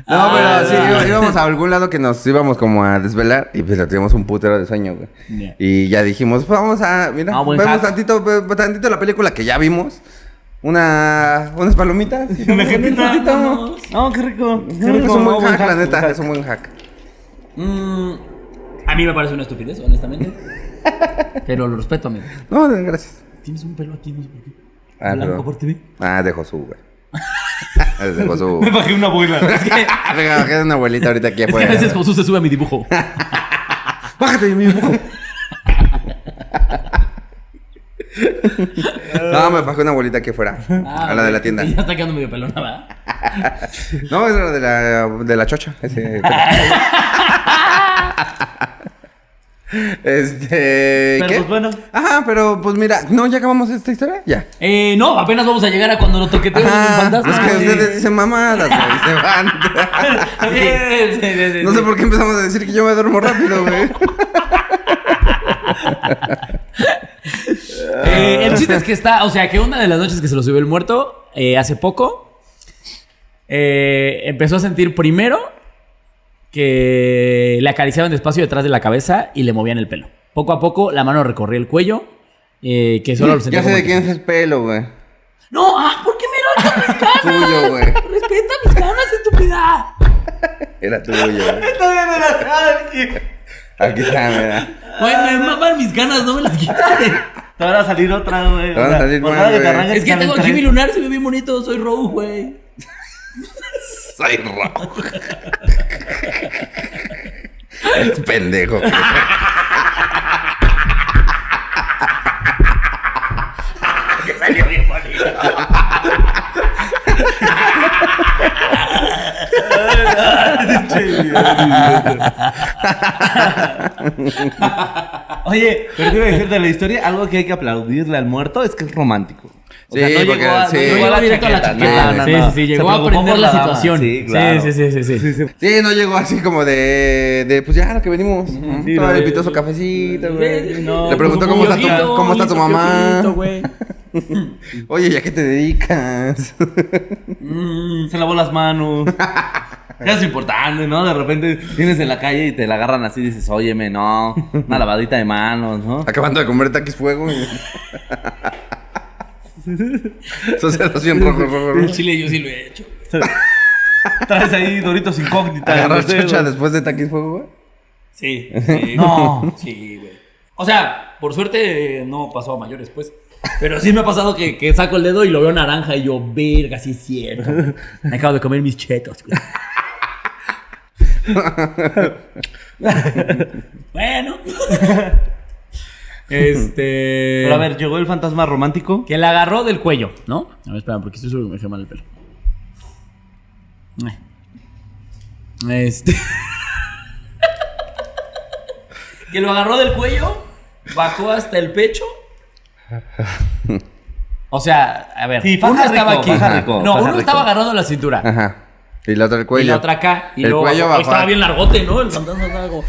No, pero sí, Ah. iba- íbamos a algún lado que nos íbamos como a desvelar y pues teníamos un putero de sueño, güey. Y ya dijimos, pues vamos a, mira, Ah, vemos tantito, tantito la película que ya vimos. Una, unas palomitas. (laughs) Una Un jetita. No, qué rico. Qué No, rico. es un no, buen hack, la neta, es un buen hack. Mm, a mí me parece una estupidez, honestamente. (laughs) Pero lo respeto, amigo. No, gracias. Tienes un pelo aquí, no sé por qué. Ah, Blanco por TV. Ah, de Josu, güey. Es (laughs) Josu. Me bajé una abuela. Es que, Venga, bajé una abuelita ahorita aquí es que a afuera. veces Jesús se sube a mi dibujo. Bájate de mi dibujo. (laughs) No, me bajé una abuelita aquí afuera. a la de la tienda. Ya está quedando medio pelona, ¿verdad? (laughs) No, es la de la, de la chocha. Ese. (laughs) este. Pero ¿qué? pues bueno. Ajá, pero pues mira, no, ya acabamos esta historia. Ya. Eh, no, apenas vamos a llegar a cuando lo toqueteo fantasma. es que Ah, sí. ustedes dicen mamadas, güey, se van. Sí, sí, No sé por qué empezamos a decir que yo me duermo rápido, güey. Eh, el chiste es que está, o sea, que una de las noches que se lo subió el muerto, eh, hace poco, eh, empezó a sentir primero que le acariciaban despacio detrás de la cabeza y le movían el pelo. Poco a poco la mano recorría el cuello, eh, que solo lo sentía Ya sé de quién es el pelo, güey. No, ah, ¿por qué me rompes mis canas? Tuyo, güey. Respeta mis canas, estúpida. (laughs) Era tuyo, güey. (laughs) Aquí está, mira. Güey, me maman mis ganas, no me las quites. Te van a salir otra, güey. Te van a salir por más, cada que te güey. arranques, Es que tengo aquí mi lunar, se ve bien bonito, soy Rogue, güey. Soy rojo. (laughs) Es pendejo. Oye, pero te iba a decir de la historia, algo que hay que aplaudirle al muerto es que es romántico. O Sí, sea, no porque- llegó a, sí. no llegó a la directo a la chaqueta, no, no, sí, sí, sí, Se llegó a aprender la dama. situación. Sí, claro. sí, sí, sí, sí, sí. Sí, no llegó así como de, de pues ya lo que venimos. Sí, invitó eh, su cafecito, güey. Sí, no, Le preguntó con cómo está tu, cómo está tu mamá. (laughs) Oye, ¿ya qué te dedicas? Mm, se lavó las manos. (laughs) Ya es importante, ¿no? De repente vienes en la calle y te la agarran así y dices, óyeme, no, una lavadita de manos, ¿no? Acabando de comer taquis fuego. y- (laughs) Esos dedos bien rojos, rojos, El rojos. chile yo sí lo he hecho. Traes ahí Doritos incógnitas. Agarrar güey. después de taquis fuego, güey. Sí, sí. (laughs) No. Sí, güey. O sea, por suerte eh, no pasó a mayores, pues. Pero sí me ha pasado que, que saco el dedo y lo veo naranja y yo, verga, sí es cierto. güey. (laughs) Me acabo de comer mis chetos. Bueno. (laughs) este. Pero a ver, llegó el fantasma romántico. Que la agarró del cuello, ¿no? A ver, espera, porque estoy seguro que me dejé mal el pelo. Eh. Este. (laughs) que lo agarró del cuello, bajó hasta el pecho. O sea, a ver, Sí, faja uno estaba aquí. faja rico, no, faja uno rico. estaba agarrando la cintura. Ajá. Y la otra el Y cuello. la otra acá. Y El luego cuello bajó. Estaba bien largote, ¿no? El fantasma estaba como.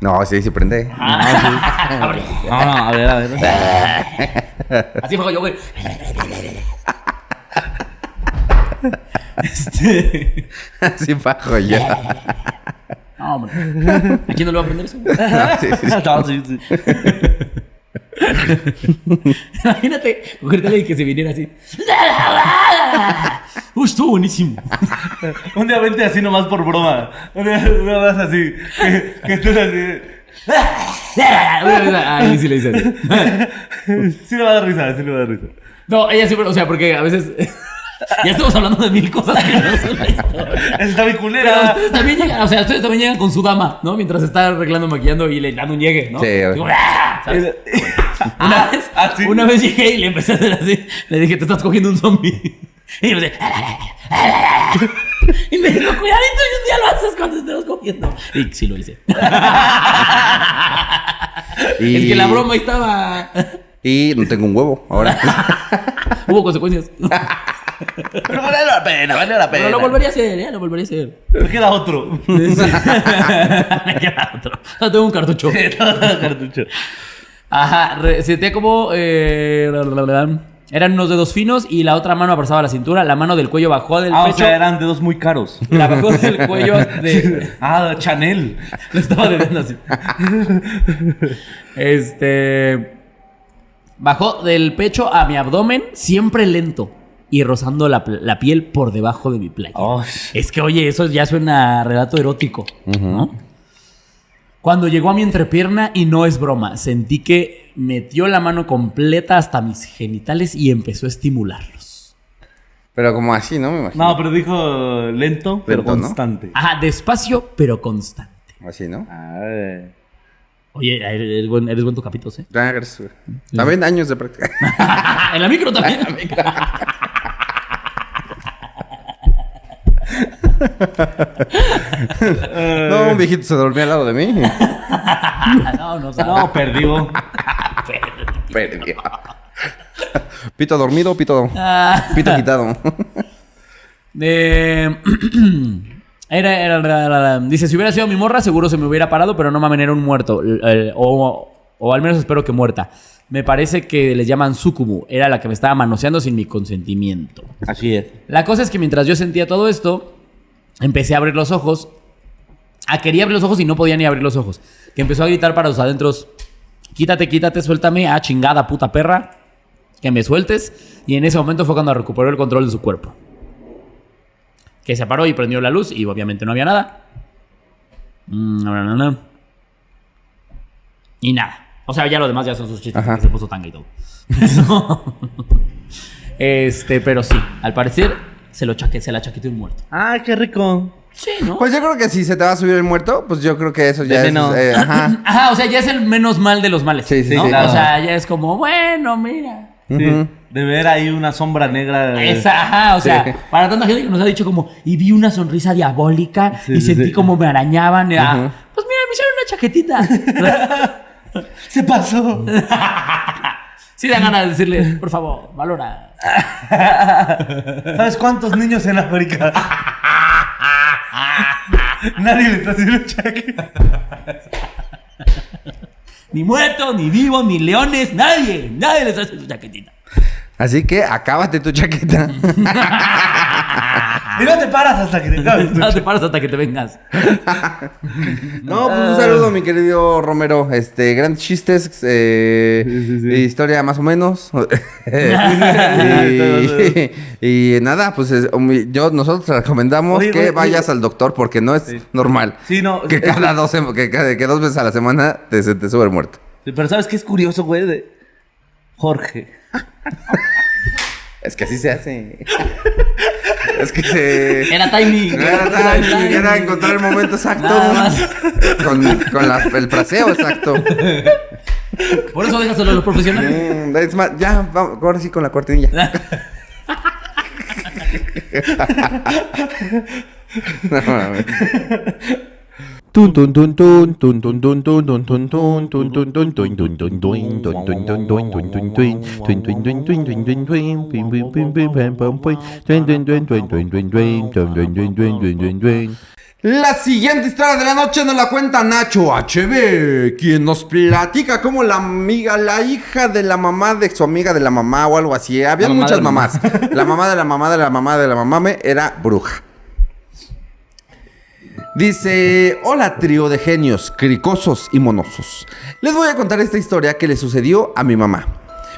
No, sí, sí prende. (laughs) Abre. No, no, a ver, a ver. (laughs) Así fue yo, güey. Este. Así bajo yo. (laughs) No, hombre. ¿A quién no le va a aprender eso? güey? Sí, sí, sí. No, sí, sí. Imagínate cogértela y que se viniera así. Uy, estuvo buenísimo. Un día vente así nomás por broma. Un día, una vez así. Que, que estés así. Ahí sí le así. Sí le va a dar risa, sí le va a dar risa. No, ella siempre, o sea, porque a veces. (laughs) Ya estamos hablando de mil cosas que no son la historia. Está bien Pero culera. ustedes también llegan, o sea, ustedes también llegan con su dama, ¿no? Mientras está arreglando, maquillando y le dan un llegue, ¿no? Sí. Digo, ¡ah! ¿sabes? (laughs) Una vez, ah, sí. una vez llegué y le empecé a hacer así. Le dije, te estás cogiendo un zombie. Y me dice, (laughs) y me dijo, cuidadito, y un día lo haces cuando estemos cogiendo. Y sí lo hice. Y- (laughs) Es que la broma estaba. Y no tengo un huevo ahora. (laughs) Hubo consecuencias. Pero vale la pena, vale la Pero pena. lo volvería a hacer, ¿eh? Lo volvería a hacer. Me queda otro. Sí. Me queda otro. No, tengo un cartucho. Cartucho. Ajá, re- sentía como. eh, la, la, la, la. Eran unos dedos finos y la otra mano abrazaba la cintura. La mano del cuello bajó del Ah, o pecho. sea, eran dedos muy caros. La bajó del (laughs) cuello. De, Ah, Chanel. lo estaba debiendo así. Este. Bajó del pecho a mi abdomen, siempre lento. Y rozando la, la piel por debajo de mi playa. Oh, Es que, oye, eso ya suena a relato erótico, ¿no? Cuando llegó a mi entrepierna, y no es broma, sentí que metió la mano completa hasta mis genitales y empezó a estimularlos. Pero como así, ¿no? Me imagino. No, pero dijo lento, pero Lento, ¿no? constante. Ajá, despacio, pero constante. Así, ¿no? Ay. Oye, eres buen, eres buen tocapitos, ¿eh? Ah, gracias, güey. También años de práctica. (laughs) en la micro también. (laughs) (laughs) no, un viejito se dormía al lado de mí. (laughs) no, no. No, perdió. (laughs) Perdió. Pito dormido, pito. Ah. Pito quitado. Eh, (clears throat) era, era- era- era- dice, si hubiera sido mi morra, seguro se me hubiera parado, pero no mames, era un muerto. Eh, o, o al menos espero que muerta. Me parece que les llaman sucubu. Era la que me estaba manoseando sin mi consentimiento. Así es. La cosa es que mientras yo sentía todo esto, empecé a abrir los ojos. Ah, quería abrir los ojos y no podía ni abrir los ojos. Que empezó a gritar para los adentros. Quítate, quítate, suéltame. Ah, chingada puta perra. Que me sueltes. Y en ese momento fue cuando recuperó el control de su cuerpo. Que se paró y prendió la luz y obviamente no había nada. No, no, no. Y nada. O sea, ya lo demás ya son sus chistes. Porque se puso tanga y todo. (laughs) (laughs) este, pero sí. Al parecer se lo chaque, se la chaqueteó un muerto. Ay, qué rico. Sí, ¿no? Pues yo creo que si se te va a subir el muerto, pues yo creo que eso ya es. menos. eh, ajá. (laughs) Ajá, o sea, ya es el menos mal de los males. Sí, sí, ¿no? sí. O sea, ya es como, bueno, mira. Sí. De ver ahí una sombra negra. de- Esa, ajá, o sea, Sí. para tanta gente que nos ha dicho como, y vi una sonrisa diabólica Sí, y sí, sentí sí. como me arañaban. y, ah, Pues mira, me hicieron una chaquetita. (laughs) Se pasó. (laughs) sí, da ganas de decirle, por favor, valora. (laughs) ¿Sabes cuántos niños en África? (laughs) Nadie le está haciendo chaque. Ni muertos, ni vivos, ni leones, nadie, nadie les hace su chaquetita. Así que acábate tu chaqueta. (laughs) Y no te paras hasta que te acabes. No te paras hasta que te vengas. (laughs) No, pues un saludo, mi querido Romero. Este, grandes chistes, eh, historia más o menos. (laughs) y, y nada, pues es- um, yo nosotros te recomendamos Oye, que oye, vayas oye. al doctor porque no es normal. Sí, no, Que cada dos, que, cada- que dos veces a la semana te, te sube el muerto. Sí, Pero ¿sabes qué es curioso, güey? De Jorge. Es que así se hace. es que se. Era timing. Era, era- era encontrar el momento exacto. Nada más. Con, con la- el fraseo exacto. Por eso déjaselo a los profesionales. Mm, es más, ya, vamos, ahora sí con la cortinilla. (laughs) No, mames. Tun La siguiente historia de la noche nos la cuenta Nacho HB, quien nos platica como la amiga, la hija de la mamá de su amiga de la mamá o algo así. Había muchas de la mamá. mamás. La mamá de la mamá de la mamá de la mamá me era bruja. Dice, hola trío de genios, cricosos y monosos. Les voy a contar esta historia que le sucedió a mi mamá.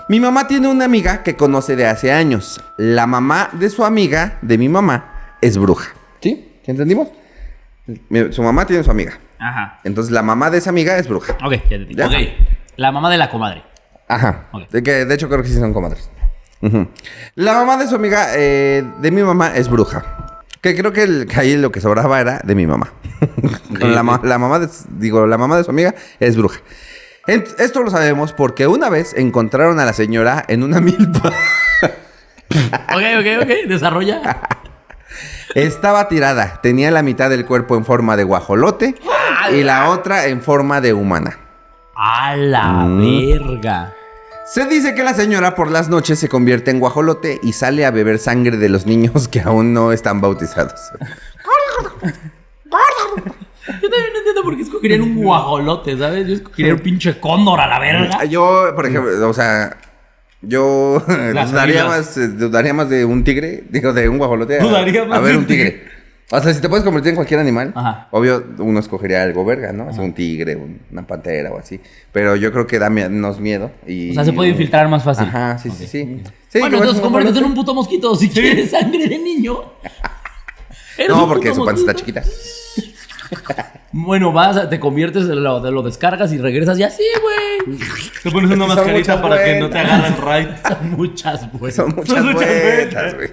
Mi mamá tiene una amiga que conoce de hace años. La mamá de su amiga, de mi mamá, es bruja. ¿Sí? ¿Sí entendimos? Su mamá tiene su amiga. Ajá. Entonces la mamá de esa amiga es bruja. Ok, ya te digo. ¿Ya? Ok. La mamá de la comadre. Ajá. De, que, de hecho creo que sí son comadres. Ujú. La mamá de su amiga, eh, de mi mamá, es bruja. Que creo que, el- que ahí lo que sobraba era de mi mamá. (laughs) La, ma- la mamá de, digo, la mamá de su amiga es bruja. Esto lo sabemos porque una vez encontraron a la señora en una milpa. (laughs) Ok, ok, ok. Desarrolla. (laughs) Estaba tirada. Tenía la mitad del cuerpo en forma de guajolote y la otra en forma de humana. A la Mm. verga. Se dice que la señora por las noches se convierte en guajolote y sale a beber sangre de los niños que aún no están bautizados. Yo también no entiendo por qué escogerían un guajolote, ¿sabes? Yo escogería un pinche cóndor a la verga. Yo, por ejemplo, o sea, yo dudaría más, eh, dudaría más de un tigre, digo, de un guajolote. a- Dudaría a, más ver de un un tigre. O sea, si te puedes convertir en cualquier animal, Ajá. obvio uno escogería algo verga, ¿no? O sea, un tigre, un- una pantera o así. Pero yo creo que da menos miedo. Y, O sea, se puede infiltrar más fácil. Ajá, sí, sí, sí. Sí, bueno, entonces conviértete en un puto mosquito si quieres sangre de niño. (laughs) No, porque su panza está chiquita. (laughs) Bueno, vas, te conviertes, lo, lo descargas y regresas y así, güey. Te pones una mascarita para que no te vueltas. agarre el raid. (laughs) Son muchas, güey. Son muchas Son muchas vueltas, güey.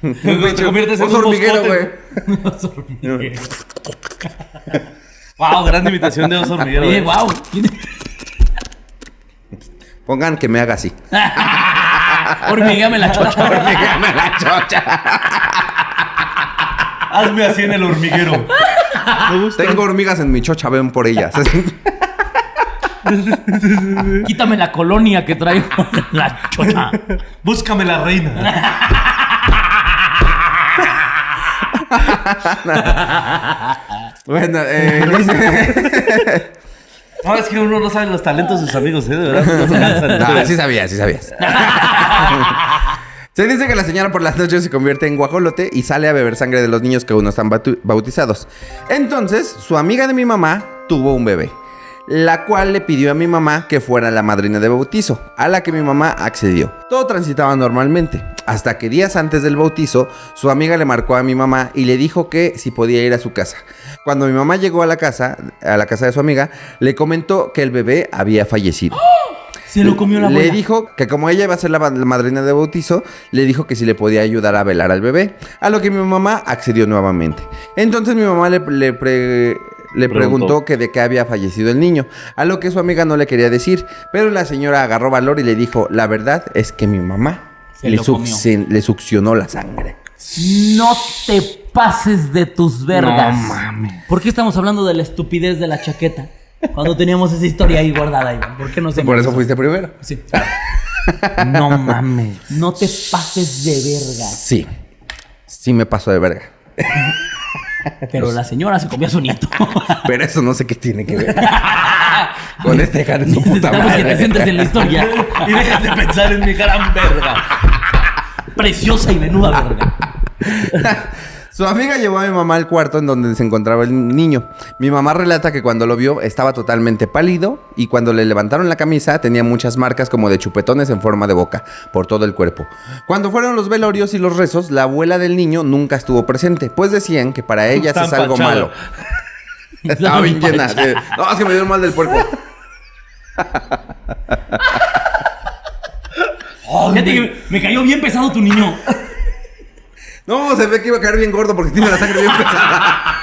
Te, te conviertes en Oso un hormiguero, güey. Wow, gran imitación de oso hormiguero. Oye, eh. wow. Pongan que me haga así. (laughs) Hormigueame la chocha. Hormigueame la chocha. Hazme así en el hormiguero. Tengo hormigas en mi chocha, ven por ellas. Quítame la colonia que traigo la chocha. Búscame la reina. (laughs) bueno, eh, (laughs) dice... No, es que uno no sabe los talentos de sus amigos, ¿eh? De verdad. No (laughs) sí sabías, sí sabías. Se dice que la señora por las noches se convierte en guajolote y sale a beber sangre de los niños que aún no están bautizados. Entonces, su amiga de mi mamá tuvo un bebé, la cual le pidió a mi mamá que fuera la madrina de bautizo, a la que mi mamá accedió. Todo transitaba normalmente, hasta que días antes del bautizo, su amiga le marcó a mi mamá y le dijo que si podía ir a su casa. Cuando mi mamá llegó a la casa, a la casa de su amiga, le comentó que el bebé había fallecido. (gasps) Se lo comió la Le abuela. dijo que como ella iba a ser la, ma- la madrina de bautizo, le dijo que si le podía ayudar a velar al bebé, a lo que mi mamá accedió nuevamente. Entonces mi mamá le, le pre- le Preguntó. preguntó que de qué había fallecido el niño, a lo que su amiga no le quería decir, pero la señora agarró valor y le dijo, la verdad es que mi mamá le, succionó la sangre. No te pases de tus vergas. No mames. ¿Por qué estamos hablando de la estupidez de la chaqueta? Cuando teníamos esa historia ahí guardada, Iván. ¿Por qué no se Por eso fuiste primero. Sí. (laughs) No mames. No te pases de verga. Sí, sí me pasó de verga. (laughs) Pero la señora se comió a su nieto. (laughs) Pero eso no sé qué tiene que ver (laughs) con este hija de su puta Necesitamos que te madre. sientes en la historia. (laughs) Y dejas de pensar en mi gran verga. Preciosa y menuda verga. Su amiga llevó a mi mamá al cuarto en donde se encontraba el niño. Mi mamá relata que cuando lo vio estaba totalmente pálido y cuando le levantaron la camisa tenía muchas marcas como de chupetones en forma de boca por todo el cuerpo. Cuando fueron los velorios y los rezos, la abuela del niño nunca estuvo presente, pues decían que para ellas es algo malo. (laughs) Estaba bien llena. No, es que me dio mal del puerco. (laughs) Fíjate que me cayó bien pesado tu niño. (laughs) No, se ve que iba a caer bien gordo porque tiene la sangre bien pesada.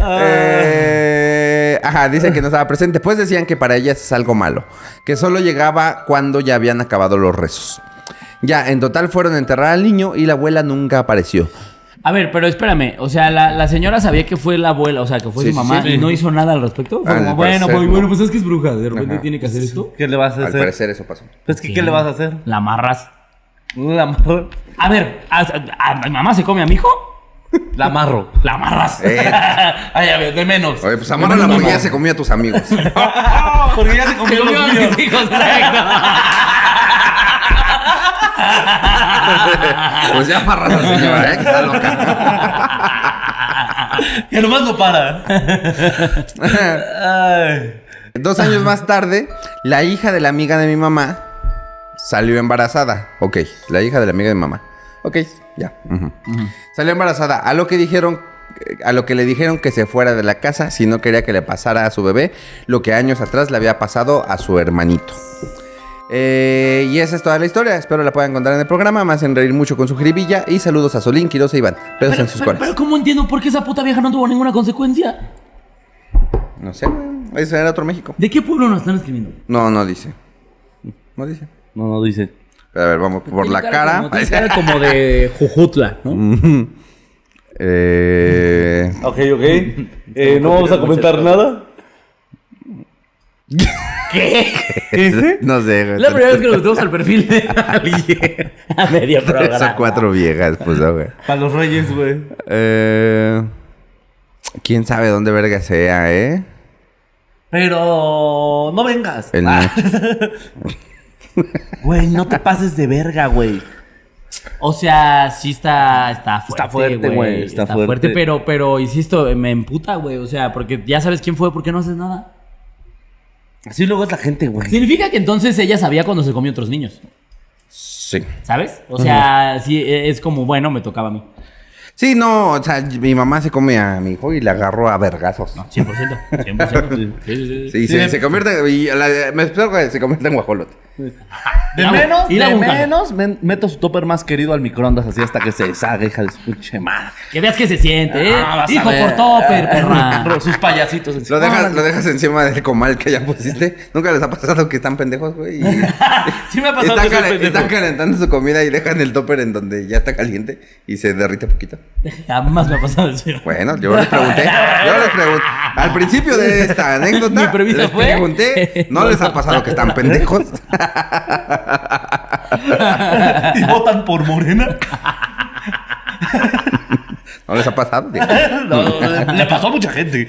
Eh, ajá, dice que no estaba presente. Pues decían que para ellas es algo malo. Que solo llegaba cuando ya habían acabado los rezos. Ya, en total fueron a enterrar al niño y la abuela nunca apareció. A ver, pero espérame. O sea, la, la señora sabía que fue la abuela, o sea, que fue Sí, su mamá sí. y no hizo nada al respecto. Fue Al como, bueno, pues, no. bueno, pues es que es bruja. De repente Ajá. tiene que hacer esto. ¿Qué le vas a Al hacer? parecer eso pasó. Pues, ¿qué, ¿qué le vas a hacer? La amarras. La amarro. A ver, ¿a, a- a- mi mamá se come a mi hijo? La amarro. La amarras. Eh. (laughs) Ay, a ver, de menos. Oye, pues amárrala porque ya se comió a tus amigos. (laughs) Porque ya se comió a mis hijos. (laughs) (laughs) Pues ya amarras a la (laughs) señora, ¿eh? Que está loca. (laughs) Que nomás no para. Ay. Dos años más tarde, la hija de la amiga de mi mamá salió embarazada. Ok, la hija de la amiga de mi mamá. Ok, ya. Salió embarazada. A lo que dijeron, a lo que le dijeron que se fuera de la casa si no quería que le pasara a su bebé lo que años atrás le había pasado a su hermanito. Eh, y esa es toda la historia. Espero la puedan encontrar en el programa. Me hacen reír mucho con su jiribilla. Y saludos a Solín, Quiroz e Iván. Besos Pero, en sus pero, pero ¿cómo entiendo por qué esa puta vieja no tuvo ninguna consecuencia? No sé, güey. Ese era otro México. ¿De qué pueblo nos están escribiendo? No, no dice. No dice. No, no dice. Pero a ver, vamos por la cara. Como, tiene (laughs) cara como de Jujutla, ¿no? (laughs) Eh, Ok, ok. (laughs) Eh, ¿No vamos a comentar nada? ¿Qué? no sé, güey. La primera vez que nos metemos al perfil de alguien a medio programa. o cuatro viejas, pues, no, güey. Para los reyes, güey. Eh, ¿Quién sabe dónde verga sea, eh? Pero no vengas. El Ah. (laughs) Güey, no te pases de verga, güey. O sea, sí está, está fuerte, Está fuerte, güey, está Está, fuerte. fuerte. pero, pero, insisto, me emputa, güey. O sea, porque ya sabes quién fue, ¿por qué no haces nada? Así luego es la gente, güey. Significa que entonces ella sabía cuando se comió otros niños, Sí. ¿sabes? O sea, sí, e- es como, bueno, me tocaba a mí. Sí, no, o sea, mi mamá se come a mi hijo y le agarró a vergazos. 100%, 100%. (laughs) Sí, sí, sí. Sí, se, se convierte, y la- me espero que se convierta en guajolote. De Ir a- menos, de menos, men- meto su topper más querido al microondas así hasta que se deshaga, hija de su madre. Que veas que se siente, ¿eh? Ah, Hijo por topper, (laughs) perra. Sus payasitos encima. Lo dejas, lo dejas encima del comal que ya pusiste. Nunca les ha pasado que están pendejos, güey. Y (laughs) Sí me ha pasado están, que están calentando su comida y dejan el topper en donde ya está caliente y se derrite poquito. (laughs) Jamás me ha pasado eso. Bueno, yo les pregunté. Yo les pregunté. Al principio de esta anécdota, Mi premisa les fue- pregunté. ¿No les ha pasado que están pendejos? Y votan por Morena. ¿No les ha pasado? (laughs) No, le pasó a mucha gente.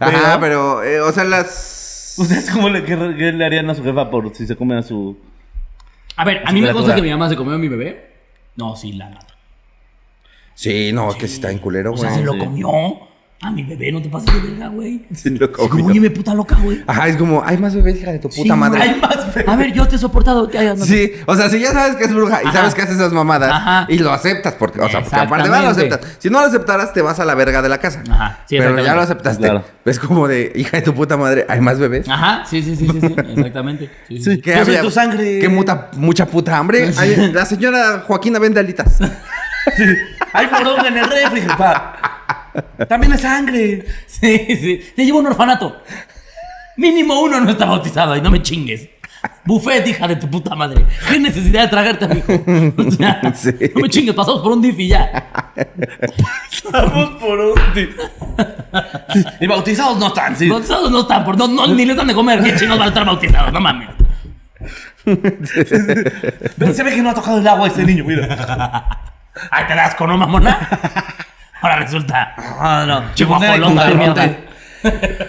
Ajá, pero, eh, o sea, las. ¿Ustedes cómo le, qué, qué le harían a su jefa por si se come a su. A ver, a mí me consta espera. que mi mamá se comió a mi bebé. No, sí, la mato. Sí, no, es que sí está en culero, O güey. sea, se lo sí. comió. A mi bebé, no te pases de verga, güey. (laughs) Sí lo Como, comió. oye, me puta loca, güey. Ajá, es como, hay más bebés, hija de tu puta Sí, madre. hay más bebés. A ver, yo te he soportado. que hayas- Sí, o sea, si ya sabes que es bruja y Ajá. sabes que hace esas mamadas Ajá. y lo aceptas, porque, o sea, porque aparte va, lo Exactamente. aceptas. Si no lo aceptaras, te vas a la verga de la casa. Ajá, sí, Pero ya lo aceptaste. Claro. Es como de, hija de tu puta madre, hay más bebés. Ajá, sí, sí, sí, sí, sí, exactamente. (laughs) Sí, sí, sí. ¿Qué Yo soy había? tu sangre. ¿Qué muta, mucha puta hambre? (laughs) La señora Joaquina vende alitas. Hay moronga en el refri, jefa. También es sangre. Sí, sí. Te llevo a un orfanato. Mínimo uno no está bautizado y no me chingues. Buffet, hija de tu puta madre. ¿Qué necesidad de tragarte a mi hijo? O sea, Sí. No me chingues, pasamos por un DIF y ya. Vamos por un. Y bautizados no están, sí. Bautizados no están, por, no, no, ni les dan de comer. ¿Qué chingados van a estar bautizados? No mames. Se ve que no ha tocado el agua este niño, mira. Ay, te das con no mamona. Ahora resulta. Ah, no. De mierda.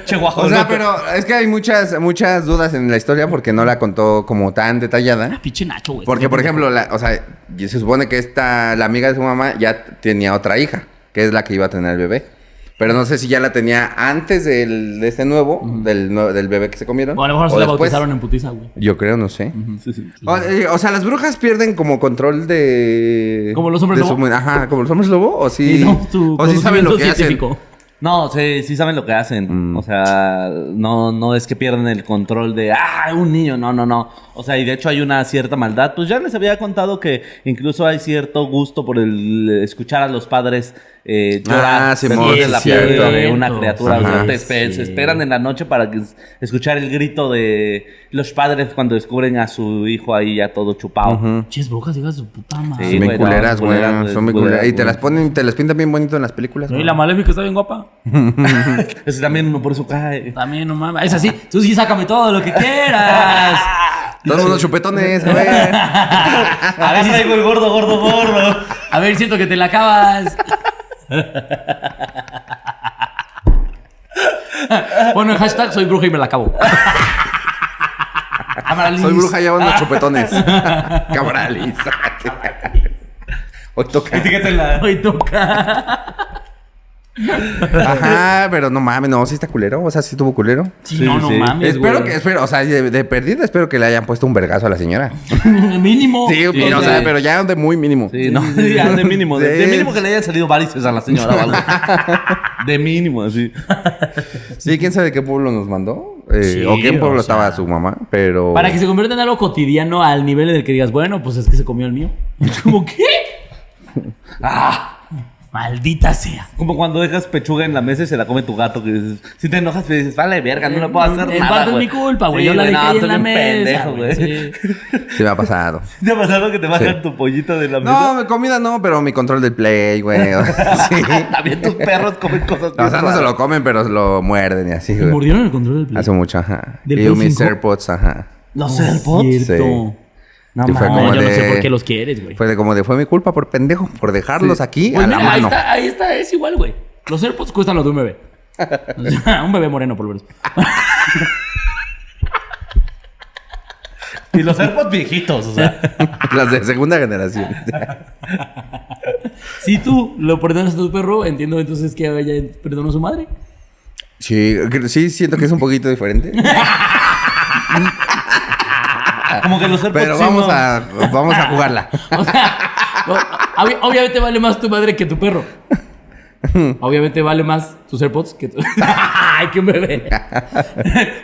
Che, O sea, pero es que hay muchas, muchas dudas en la historia porque no la contó como tan detallada. Pinche Nacho, güey. Porque, por ejemplo, la, o sea, se supone que esta, la amiga de su mamá ya tenía otra hija, que es la que iba a tener el bebé. Pero no sé si ya la tenía antes del, de este nuevo, del, del bebé que se comieron. O a lo mejor se la después. bautizaron en putiza, güey. Yo creo, no sé. Sí, sí. O, eh, o sea, las brujas pierden como control de. ¿Como los hombres su- lobo? ajá, como los hombres lobo. O sí. Tu o sí saben lo que hacen. científico. No, sí, sí saben lo que hacen. Mm. O sea, no, no es que pierden el control de, ah, un niño, no, no, no. O sea, y de hecho hay una cierta maldad. Pues ya les había contado que incluso hay cierto gusto por el escuchar a los padres eh, llorar Ah, sí, la pérdida de una criatura. O sea, Ajá. se esperan en la noche para que escuchar el grito de los padres cuando descubren a su hijo ahí ya todo chupado. Ujú. Ches, brujas, hijas de su puta madre. Sí, güey, culeras, güey. Son bien culeras. Y te las ponen, te las pintan bien bonito en las películas. No, y la maléfica está bien guapa. (laughs) Ese también uno por eso cae. También, no mames. Es así. Tú sí, sácame todo lo que quieras. (laughs) Todos unos chupetones, (laughs) a ver. Ahora traigo el gordo, gordo, gordo. A ver, siento que te la acabas. Bueno, el hashtag soy bruja y me la acabo. Soy bruja, llevo unos chupetones. (laughs) Cabrales. Hoy toca. Etiquétenla. Hoy toca. Ajá, pero no mames, no, sí está culero. O sea, sí estuvo culero. Sí, Sí, no, no sí. mames, espero güey. que, espero, o sea, de, de perdida, espero que le hayan puesto un vergazo a la señora. (laughs) Mínimo. Sí, Sí, o sea, pero ya de muy mínimo. Sí, no, ya, de mínimo. De, mínimo que le hayan salido varices a la señora o algo. (laughs) De mínimo, así. Sí, quién sabe de qué pueblo nos mandó. Eh, Sí, o qué pueblo o estaba su mamá, pero. Para que se convierta en algo cotidiano al nivel en el que digas, bueno, pues es que se comió el mío. (laughs) ¿Cómo qué? Ah, Maldita sea. como cuando dejas pechuga en la mesa y se la come tu gato. Que dices, si te enojas, pues dices, vale, verga, no le puedo hacer En nada. parte es güey". mi culpa, güey. Sí, Yo la dejé no, ahí en la mesa. pendejo, güey. Sí. Sí me ha pasado. (laughs) ¿Te ha pasado que te bajan Sí. tu pollito de la mesa? No, mi comida no, pero mi control del play, güey. (laughs) sí. También tus perros comen cosas O sea, no se lo comen, pero lo muerden y así, ¿Me güey. mordieron el control del play? Hace mucho, ajá. ¿Del Y mis 5? AirPods, ajá. ¿Los No AirPods? cierto. Sí. No, Y fue No, como yo no sé de- por qué los quieres, güey. Fue de como de, fue mi culpa por pendejo, por dejarlos aquí Pues a la ahí está, ahí está, es igual, güey. Los AirPods cuestan lo de un bebé. (laughs) Un bebé moreno, por lo menos. Y los AirPods viejitos, o sea. (laughs) Las de segunda generación. (laughs) Si tú lo perdonas a tu perro, entiendo entonces que ella perdonó a su madre. Sí, sí, siento que es un poquito diferente. Como que los AirPods Pero sí vamos no- a, vamos a jugarla. (laughs) O sea, obviamente vale más tu madre que tu perro. Obviamente vale más tus AirPods que tu... (laughs) ¡Ay, qué un bebé!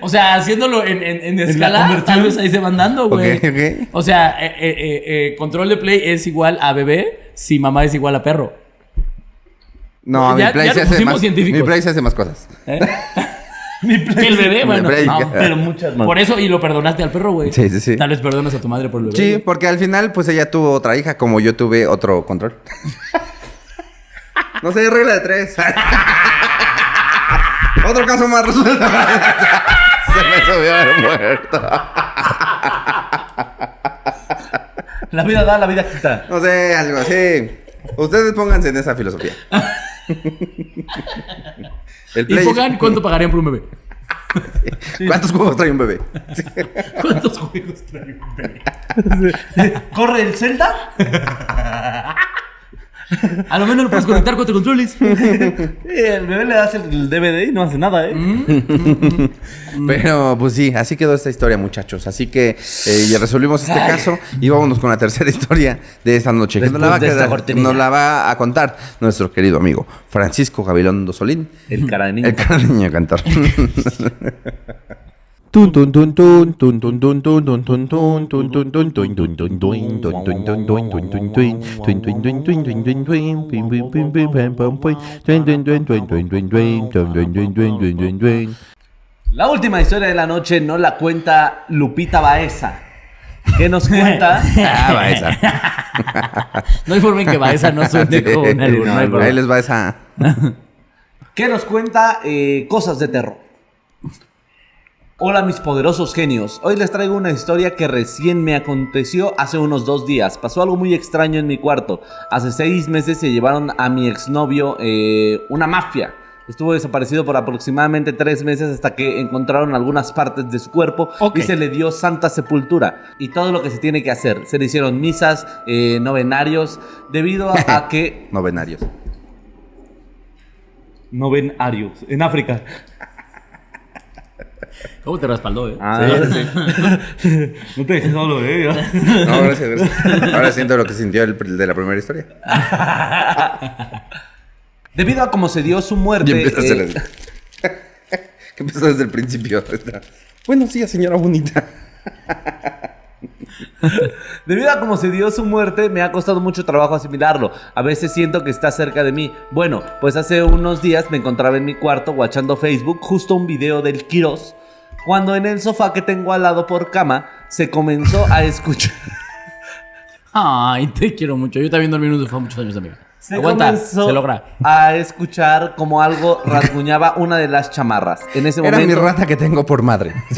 o sea, haciéndolo en, en, en escala, conversión. tal vez ahí se van dando, güey. O sea, eh, eh, eh, control de play es igual a bebé si mamá es igual a perro. No, Ya- mi play ya se hace más. Mi play se hace más cosas. (laughs) Que el bebé, bueno. No, (laughs) Pero muchas más. por eso, y lo perdonaste al perro, güey. Sí, sí, sí. Tal vez perdonas a tu madre por el bebé. Sí, porque al final, pues ella tuvo otra hija, como yo tuve otro control. (laughs) no sé, regla de tres. otro caso más resuelto. Se me subió el muerto. La vida da, la vida quita. No sé, algo así. Ustedes pónganse en esa filosofía. El Y pongan cuánto pagarían por un bebé. ¿Cuántos juegos trae un bebé? ¿Cuántos juegos trae un bebé? ¿Corre el Zelda? (laughs) A lo menos lo puedes conectar con tu controles. El bebé le das el DVD y no hace nada, ¿eh? (laughs) Pero pues sí, así quedó esta historia, muchachos. Así que eh, ya resolvimos este caso y vámonos con la tercera (laughs) historia de esta noche. Que nos la, va a Después de esta quedar- cortinilla. nos la va a contar nuestro querido amigo Francisco Gabilondo Solín, El cara de niño. el cara de niño cantor. (laughs) La última historia de la noche no la cuenta Lupita Baeza. ¿Qué nos cuenta? ah, Baeza. no hay que Baeza no suene sí, con el no, no Ahí les Baeza. ¿Qué nos cuenta cosas de terror? Hola mis poderosos genios, hoy les traigo una historia que recién me aconteció hace unos dos días. Pasó algo muy extraño en mi cuarto. Hace seis meses se llevaron a mi exnovio eh, una mafia. Estuvo desaparecido por aproximadamente tres meses hasta que encontraron algunas partes de su cuerpo y se le dio santa sepultura. Y todo lo que se tiene que hacer. Se le hicieron misas, eh, novenarios, debido a, a que... (laughs) Novenarios. Novenarios, en África. ¿Cómo te respaldó, eh? Ah, sí. no (laughs) te dejes solo, eh. No, gracias, gracias. Ahora siento lo que sintió el el de la primera historia. (laughs) Debido a cómo se dio su muerte. Y empieza a eh. (laughs) Que empezó desde el principio. Buenos días, señora bonita. (laughs) debido a cómo se dio su muerte, me ha costado mucho trabajo asimilarlo. A veces siento que está cerca de mí. Bueno, pues hace unos días me encontraba en mi cuarto watchando Facebook justo un video del Kiros. Cuando en el sofá que tengo al lado por cama se comenzó a escuchar. (laughs) Ay, te quiero mucho. Yo también dormí en un sofá muchos años, amigo. Se Aguanta, comenzó se logra. a escuchar como algo rasguñaba una de las chamarras. En ese Era mi momento. rata que tengo por madre. (laughs)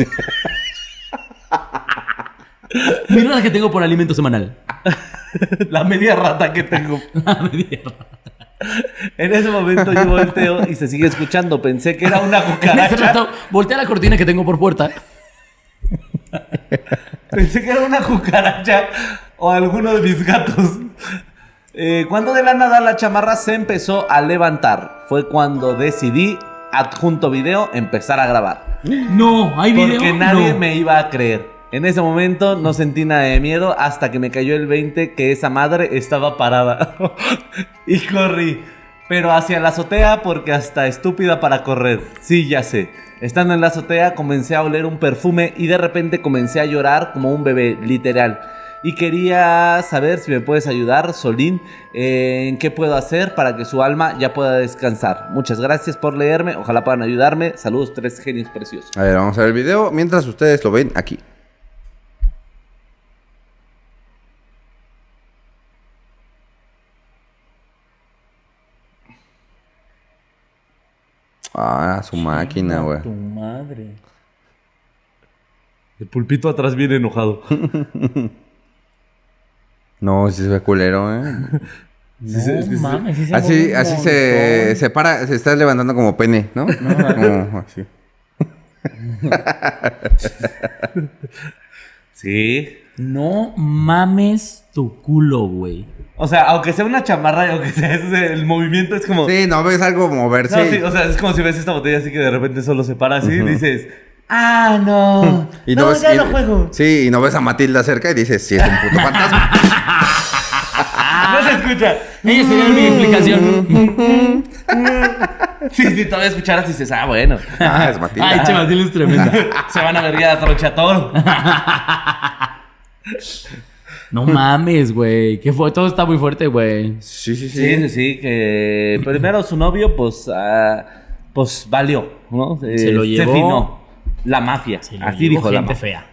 Mira la que tengo por alimento semanal. (laughs) La media rata que tengo. (laughs) La media rata. En ese momento yo volteo y se sigue escuchando. Pensé que era una (laughs) En ese cucaracha. rato, voltea la cortina que tengo por puerta. Pensé que era una cucaracha o alguno de mis gatos. Eh, cuando de la nada la chamarra se empezó a levantar. Fue cuando decidí, adjunto video, empezar a grabar. No, hay video. Porque nadie No. me iba a creer. En ese momento no sentí nada de miedo hasta que me cayó el 20 que esa madre estaba parada. (laughs) y corrí. Pero hacia la azotea porque hasta estúpida para correr. Sí, ya sé. Estando en la azotea comencé a oler un perfume y de repente comencé a llorar como un bebé, literal. Y quería saber si me puedes ayudar, Solín, en qué puedo hacer para que su alma ya pueda descansar. Muchas gracias por leerme, ojalá puedan ayudarme. Saludos, tres genios preciosos. A ver, vamos a ver el video mientras ustedes lo ven aquí. Ah, su máquina, güey. Tu madre. El pulpito atrás viene enojado. (laughs) No, si se ve culero, ¿eh? (laughs) No mames, sí se Así, así se, se para, se está levantando como pene, ¿no? Como así. (laughs) Sí. No mames tu culo, güey. O sea, aunque sea una chamarra y aunque sea ese, el movimiento es como. Sí, no ves algo moverse. No, sí, o sea, es como si ves esta botella así que de repente solo se para así y dices. Ah, (laughs) no. Y no, ves- ya y- no juego. Sí, y no ves a Matilda cerca y dices, sí, es un puto fantasma. (laughs) No se escucha. Ella sería mi explicación. (laughs) Sí, sí, todavía escucharas y dices, ah, bueno. ah, es Matilda. Ay, che, Matilde es tremenda. (laughs) Se van a ver ya a tronchatoro. No mames, güey. ¿Qué fue? Todo está muy fuerte, güey. Sí, sí, sí. Sí, sí, sí, que primero su novio, pues, ah, pues valió, ¿no? Se lo llevó. finó. La mafia. Se lo Así llevó dijo la gente mafia. fea.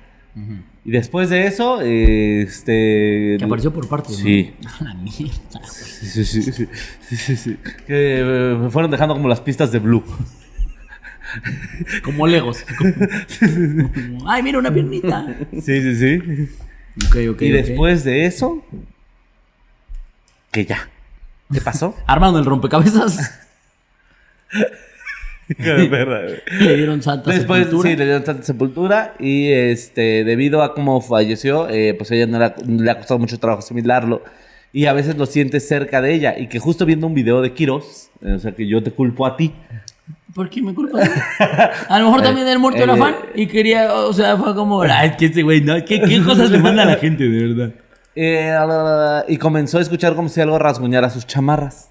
Y después de eso, eh, este. Que apareció por partes, ¿no? Sí. (laughs) La mierda. Sí, sí, sí, sí, sí. Que eh, me fueron dejando como las pistas de Blue. Como Legos. (laughs) Ay, mira una piernita. Sí, sí, sí. Ok, ok. y después de eso, que ya. ¿Qué pasó? (laughs) Armando el rompecabezas. (laughs) Le dieron santa Después sepultura. sí, le dieron tanta sepultura y este debido a cómo falleció, eh, pues a ella no le ha, le ha costado mucho trabajo asimilarlo y a veces lo sientes cerca de ella y que justo viendo un video de Kiros, eh, o sea que yo te culpo a ti. ¿Por qué me culpa? A lo mejor también (laughs) el muerto era eh, fan y quería, o sea, fue como, ay, es que ese güey, ¿no? ¿Qué, qué cosas le manda a la gente, de verdad? Eh, y comenzó a escuchar como si algo rasguñara sus chamarras.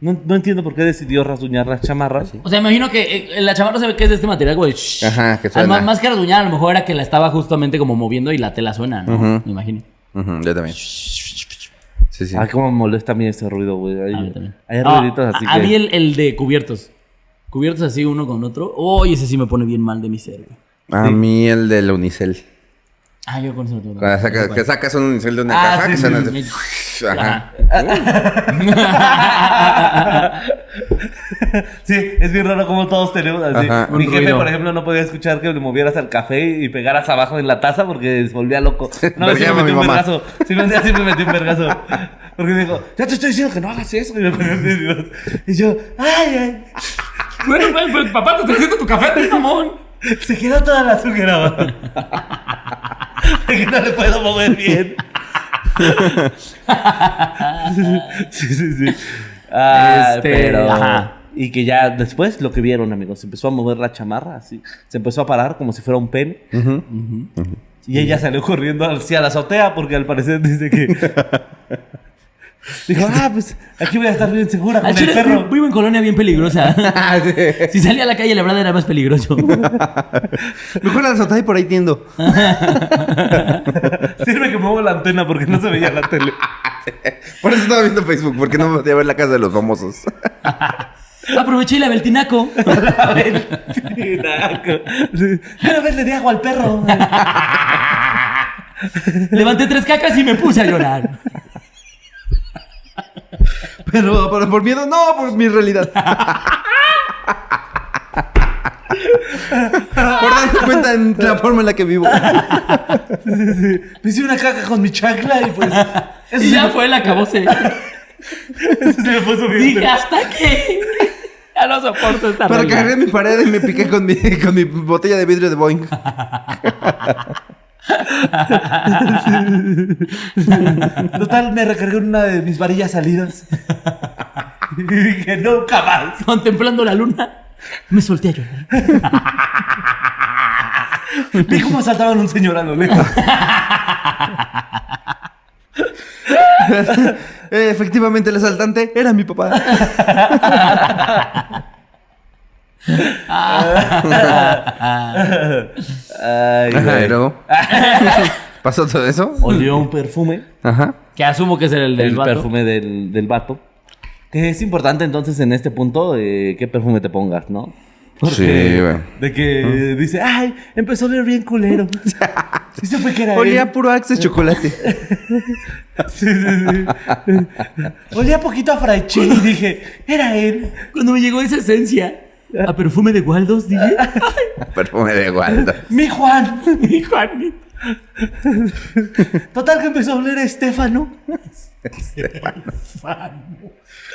No, no entiendo por qué decidió rasguñar las chamarras. O sea, imagino que eh, la chamarra se ve que es de este material, güey. shh. Ajá, que Ah, más, suena. más que rasguñar, a lo mejor era que la estaba justamente como moviendo y la tela suena, ¿no? Me imagino. Ujú, yo también. Sí, sí. Ay, cómo me molesta a mí ese ruido, güey. Hay, A mí también. hay Ah, ruiditos así a, mí el, el de cubiertos. Cubiertos así uno con otro. Uy, ese sí me pone bien mal de mi ser, güey. A mí el del unicel. Ah, yo con eso no tengo Cuando nada. saca- que sacas un unicel de una Ah, caja sí, que sí, suena sí. así. (laughs) Ajá. (laughs) Sí, es bien raro como todos tenemos así. Ajá. Mi Un jefe, ruido. por ejemplo, no podía escuchar que le movieras al café y pegaras abajo en la taza porque se volvía loco. (laughs) Una vez sí Pero me llama metí un mamá. vergazo. Sí, día sí me metí un vergazo. Porque me dijo, ya te estoy diciendo que no hagas eso. Y, me y yo, ay, ay. Bueno, pues, pues, papá, te estoy haciendo tu café, te mamón. (laughs) Se quedó toda la azúcar abajo. (laughs) que no le puedo mover bien. (laughs) sí, sí, sí. Ah, Este, pero... ajá. Y que ya después lo que vieron, amigos, se empezó a mover la chamarra así. Se empezó a parar como si fuera un pene. Y ella salió corriendo hacia la azotea porque al parecer dice que... Dijo, ah, pues aquí voy a estar bien segura con Al el chile, perro. vivo en colonia bien peligrosa. (laughs) Ah, sí. si salía a la calle, la verdad era más peligroso. (laughs) Mejor la azotea y por ahí tiendo. (laughs) Sirve que muevo la antena porque no se veía la tele. Por eso estaba viendo Facebook, porque no me podía ver la casa de los famosos. Aproveché y la el tinaco. Una vez le di agua al perro. Levanté tres cacas y me puse a llorar. (laughs) Pero, pero por miedo, no, por mi realidad. (laughs) por darme cuenta en la forma en la que vivo. (laughs) Me hice una caca con mi chancla y pues. Eso Y ya fue el acabose. eso sí me puso bien. Dije, ¿hasta qué? Ya no soporto esta Para realidad. cargar mi pared y me piqué con mi, con mi botella de vidrio de Boeing. (laughs) Total, me recargué en una de mis varillas salidas. Y dije, nunca más. Contemplando la luna, me solté a llorar. Vi cómo asaltaban a un señor a lo lejos. (laughs) Efectivamente, el asaltante era mi papá. (laughs) Ay, Ajá, y luego. (laughs) ¿Pasó todo eso? Olió un perfume. Ajá. Que asumo que es el del el vato. perfume del, del vato. Que es importante entonces en este punto eh, qué perfume te pongas, ¿no? Sí, güey. De que dice, ay, empezó a oler bien culero. (laughs) y se fue que era Olía él. a puro Axe chocolate. (laughs) Sí, sí, sí. Olía poquito a Fraiche y dije, era él. Cuando me llegó esa esencia a (laughs) perfume de Waldos, dije, Perfume de Waldo. Mi Juan. (laughs) mi Juanito. Total que empezó a oler a Estefano. Estefano.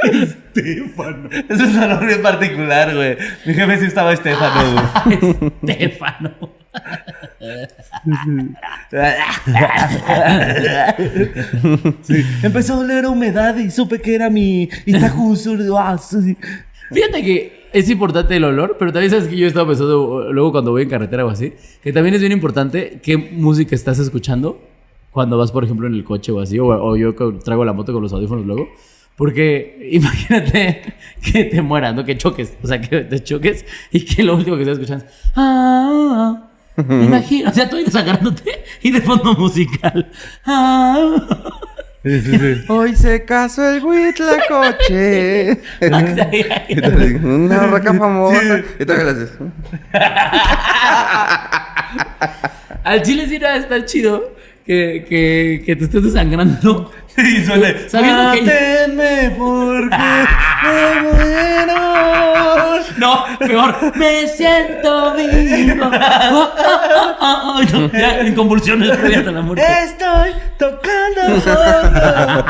Estefano. Es un olor bien particular, güey. Mi jefe sí estaba Estefano, güey. (laughs) Estefano. Sí, Empezó a oler a humedad y supe que era mi Itacuso. Ah. Fíjate que es importante el olor, pero también sabes que yo estaba pensando luego cuando voy en carretera o así, que también es bien importante qué música estás escuchando cuando vas, por ejemplo, en el coche o así, o, o yo traigo la moto con los audífonos luego. Porque (laughs) imagínate que te mueras, ¿no? Que choques, o sea, que te choques y que lo último que estás escuchando es... Ah, imagina, o sea, tú ibas agarrándote y de fondo musical. Ah, Sí, sí, sí. Hoy se casó el Huitlacoche. (laughs) coche. Una roca famosa. Y le haces. (laughs) Al chile sí no va a estar chido que, que, que te estés desangrando. Y suele. Sabiendo que- Mátenme (laughs) porque. No, peor. Me siento vivo. Oh, oh, oh, oh. No, ya, en convulsiones previas a la muerte. Estoy tocando fondo.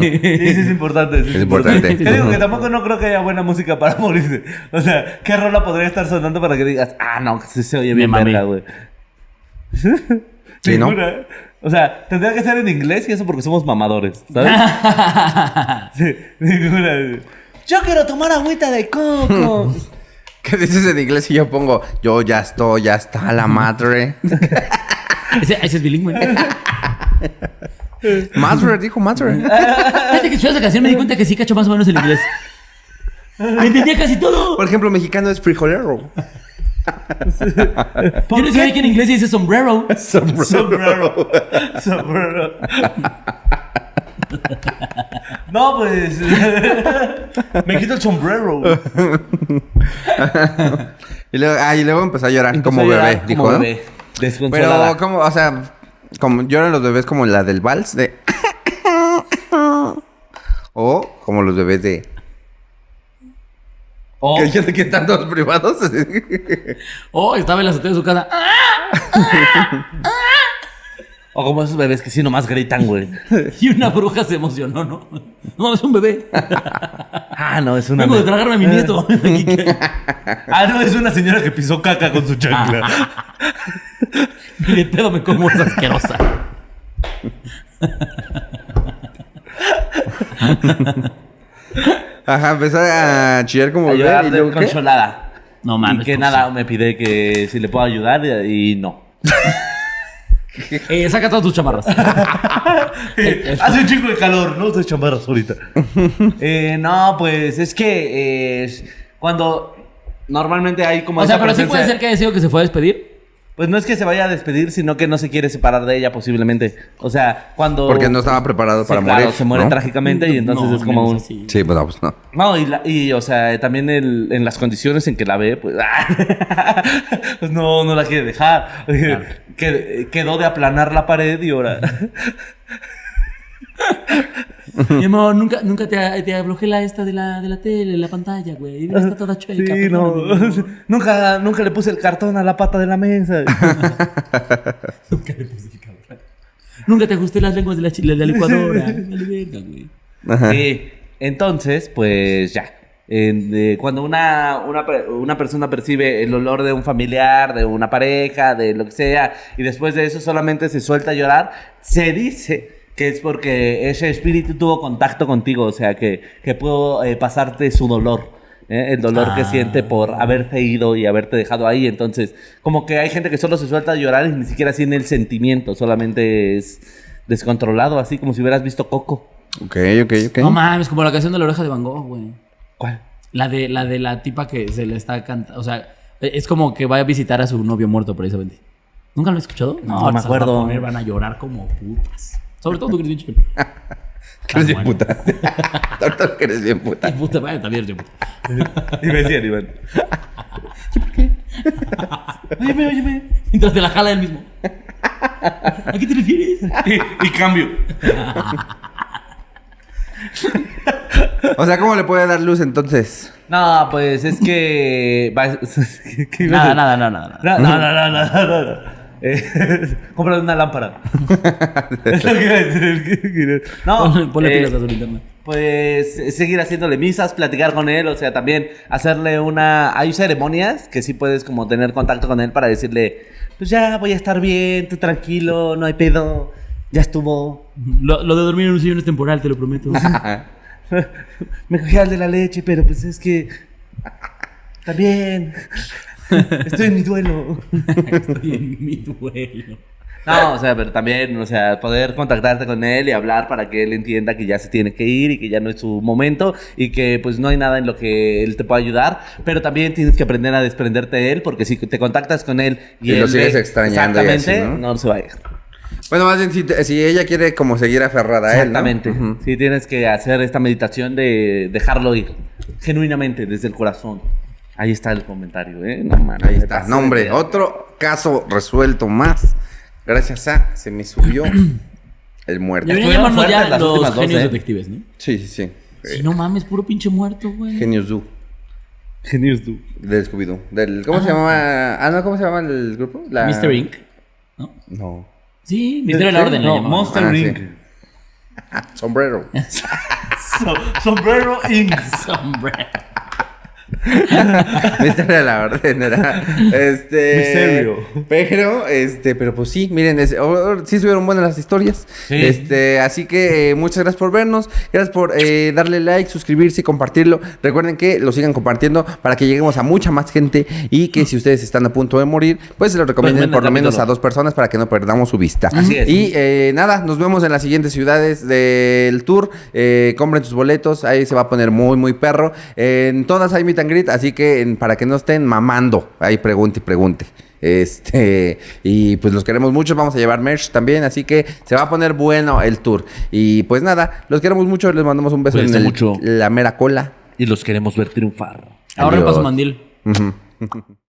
sí, sí, es importante. sí, Es importante. Yo digo que tampoco no creo que haya buena música para morirse. O sea, ¿qué rola podría estar sonando para que digas, ah, no, se, se oye bien verga, güey? Sí, ¿no? O sea, tendría que ser en inglés y eso porque somos mamadores, ¿sabes? (laughs) sí, ninguna. Yo quiero tomar agüita de coco. (laughs) ¿Qué dices en inglés y yo pongo, yo ya estoy, ya está la madre? (laughs) Ese, ese es bilingüe. Madre, dijo madre. Fíjate que escuché esa canción me di cuenta que sí cacho más o menos el inglés. Me entendía casi todo. Por ejemplo, mexicano es frijolero. Yo no sabía que en inglés se dice sombrero. Sombrero. Sombrero. (laughs) No, pues. (laughs) Me quito el sombrero. Y luego, ah, y luego empezó a llorar Empezó como a llorar bebé, como dijo, ¿no? bebé. Pero, como, o sea, como lloran los bebés como la del vals de. (coughs) o como los bebés de. O- Que dicen que están todos privados. (laughs) Oh, estaba en la azotea de su casa. (laughs) O como esos bebés que sí nomás gritan, güey. (laughs) Y una bruja se emocionó, ¿no? No, es un bebé. Ah, no, es una. Vengo de tragarme a mi nieto. Ah, no, es una señora que pisó caca con su chancla. Ni de pedo me como esa asquerosa. Ajá, empezó a chillar como bebé. ¿Y luego qué? desconsolada. No mames. Y que pues, nada, me pide que si le puedo ayudar y, y no. Eh, saca todas tus chamarras. (laughs) Eh, Hace un chico de calor, no uses chamarras ahorita. (laughs) eh, no, pues es que eh, cuando normalmente hay como. O sea, pero sí puede ser que haya sido que se fue a despedir. Pues no es que se vaya a despedir, sino que no se quiere separar de ella posiblemente. O sea, cuando. Porque no estaba preparado Sí, para claro, morir. se muere ¿no? trágicamente y entonces No, es como un. así. Sí, pues no, pues no. No, y, la- y, o sea, también el- en las condiciones en que la ve, pues, (laughs) pues no, no la quiere dejar. Qued- quedó de aplanar la pared y ahora. (laughs) Mi amor, nunca, nunca te, te aflojé la esta de la, de la tele, la pantalla, güey. Mira, Está toda chueca. Sí, no. (laughs) nunca, nunca le puse el cartón a la pata de la mesa. (laughs) Nunca le puse el cabrón. Nunca te ajusté las lenguas de la, de la licuadora. Verga, güey. Entonces, pues ya. En- de- cuando una, una, una persona percibe el olor de un familiar, de una pareja, de lo que sea, y después de eso solamente se suelta a llorar, se dice que es porque ese espíritu tuvo contacto contigo, o sea, que, que pudo eh, pasarte su dolor. ¿eh? El dolor que Ah. siente por haberte ido y haberte dejado ahí. Entonces, como que hay gente que solo se suelta a llorar y ni siquiera tiene el sentimiento, solamente es descontrolado, así como si hubieras visto Coco. Ok, ok, ok. No mames, como la canción de la oreja de Van Gogh, güey. ¿Cuál? La de, la de la tipa que se le está cantando. O sea, es como que va a visitar a su novio muerto, precisamente. ¿Nunca lo has escuchado? No me se las va a acuerdo. poner, van a llorar como putas. Sobre todo tú que eres bien chido. Que (laughs) eres bien bueno. puta. Ahorita (laughs) que eres bien puta. Y puta, vaya, también eres bien puta. Y me decían, Iván. (laughs) Óyeme, óyeme. Mientras te la jala él mismo. ¿A qué te refieres? Y, y cambio. O sea, ¿cómo le puede dar luz entonces? No, pues es que. ¿Qué iba Nada, a decir? nada, nada, nada. Eh, (laughs) cómprale una lámpara. (laughs) Es lo que iba a decir. No, Ponle, ponle eh, pilas a su linterna. Pues seguir haciéndole misas, platicar con él, o sea, también hacerle una... Hay ceremonias que sí puedes como tener contacto con él para decirle, pues ya voy a estar bien, tú tranquilo, no hay pedo, ya estuvo. Lo, lo de dormir en un sillón es temporal, te lo prometo. (laughs) Me cogí al de la leche, pero pues es que... También. (laughs) Estoy en mi duelo. (laughs) Estoy en mi duelo. No, o sea, pero también, o sea, poder contactarte con él y hablar para que él entienda que ya se tiene que ir y que ya no es su momento y que pues no hay nada en lo que él te pueda ayudar, pero también tienes que aprender a desprenderte de él porque si te contactas con él y, Y lo él sigues ve- extrañando y así, Exactamente, ¿no? no se va a ir. Bueno, más bien, si, te- si ella quiere como seguir aferrada a él, ¿no? Exactamente. Ujú. Sí, tienes que hacer esta meditación de dejarlo ir, genuinamente, desde el corazón. Ahí está el comentario, ¿eh? No mames. Ahí está. No, hombre, otro caso resuelto más. Gracias a se me subió (clears throat) el muerto. Deberían llamarnos ya las los últimas dos, genios ¿eh? detectives, ¿no? Sí, sí, sí. Sí, no mames, puro pinche muerto, güey. Genius Du. Genius tú. Del Scooby-Doo. Del, ¿Cómo se llamaba? Ah, no, ¿cómo se llama el grupo? La... Mr. Inc. ¿No? No. Sí, Misterio de la Orden. No. Monster Ah, sí. Inc. (laughs) Sombrero. (laughs) So- Sombrero Inc. (laughs) Sombrero. Misterio de la orden era. Este. Misterio. Pero, este, pero pues sí, miren, es- oh, oh, sí estuvieron buenas las historias. Sí. Este, así que eh, muchas gracias por vernos. Gracias por eh, darle like, suscribirse y compartirlo. Recuerden que lo sigan compartiendo para que lleguemos a mucha más gente. Y que si ustedes están a punto de morir, pues se lo recomienden por lo menos a dos personas para que no perdamos su vista. Así es. Y eh, nada, nos vemos en las siguientes ciudades del tour. Eh, compren sus boletos, ahí se va a poner muy, muy perro. En todas hay and así que en- para que no estén mamando, ahí pregunte y pregunte. Este, (laughs) y pues los queremos mucho, vamos a llevar merch también, así que se va a poner bueno el tour. Y pues nada, los queremos mucho, les mandamos un beso Cuídense en el- mucho. la mera cola. Y los queremos ver triunfar. Su Adiós. mandil. Ujú. (laughs)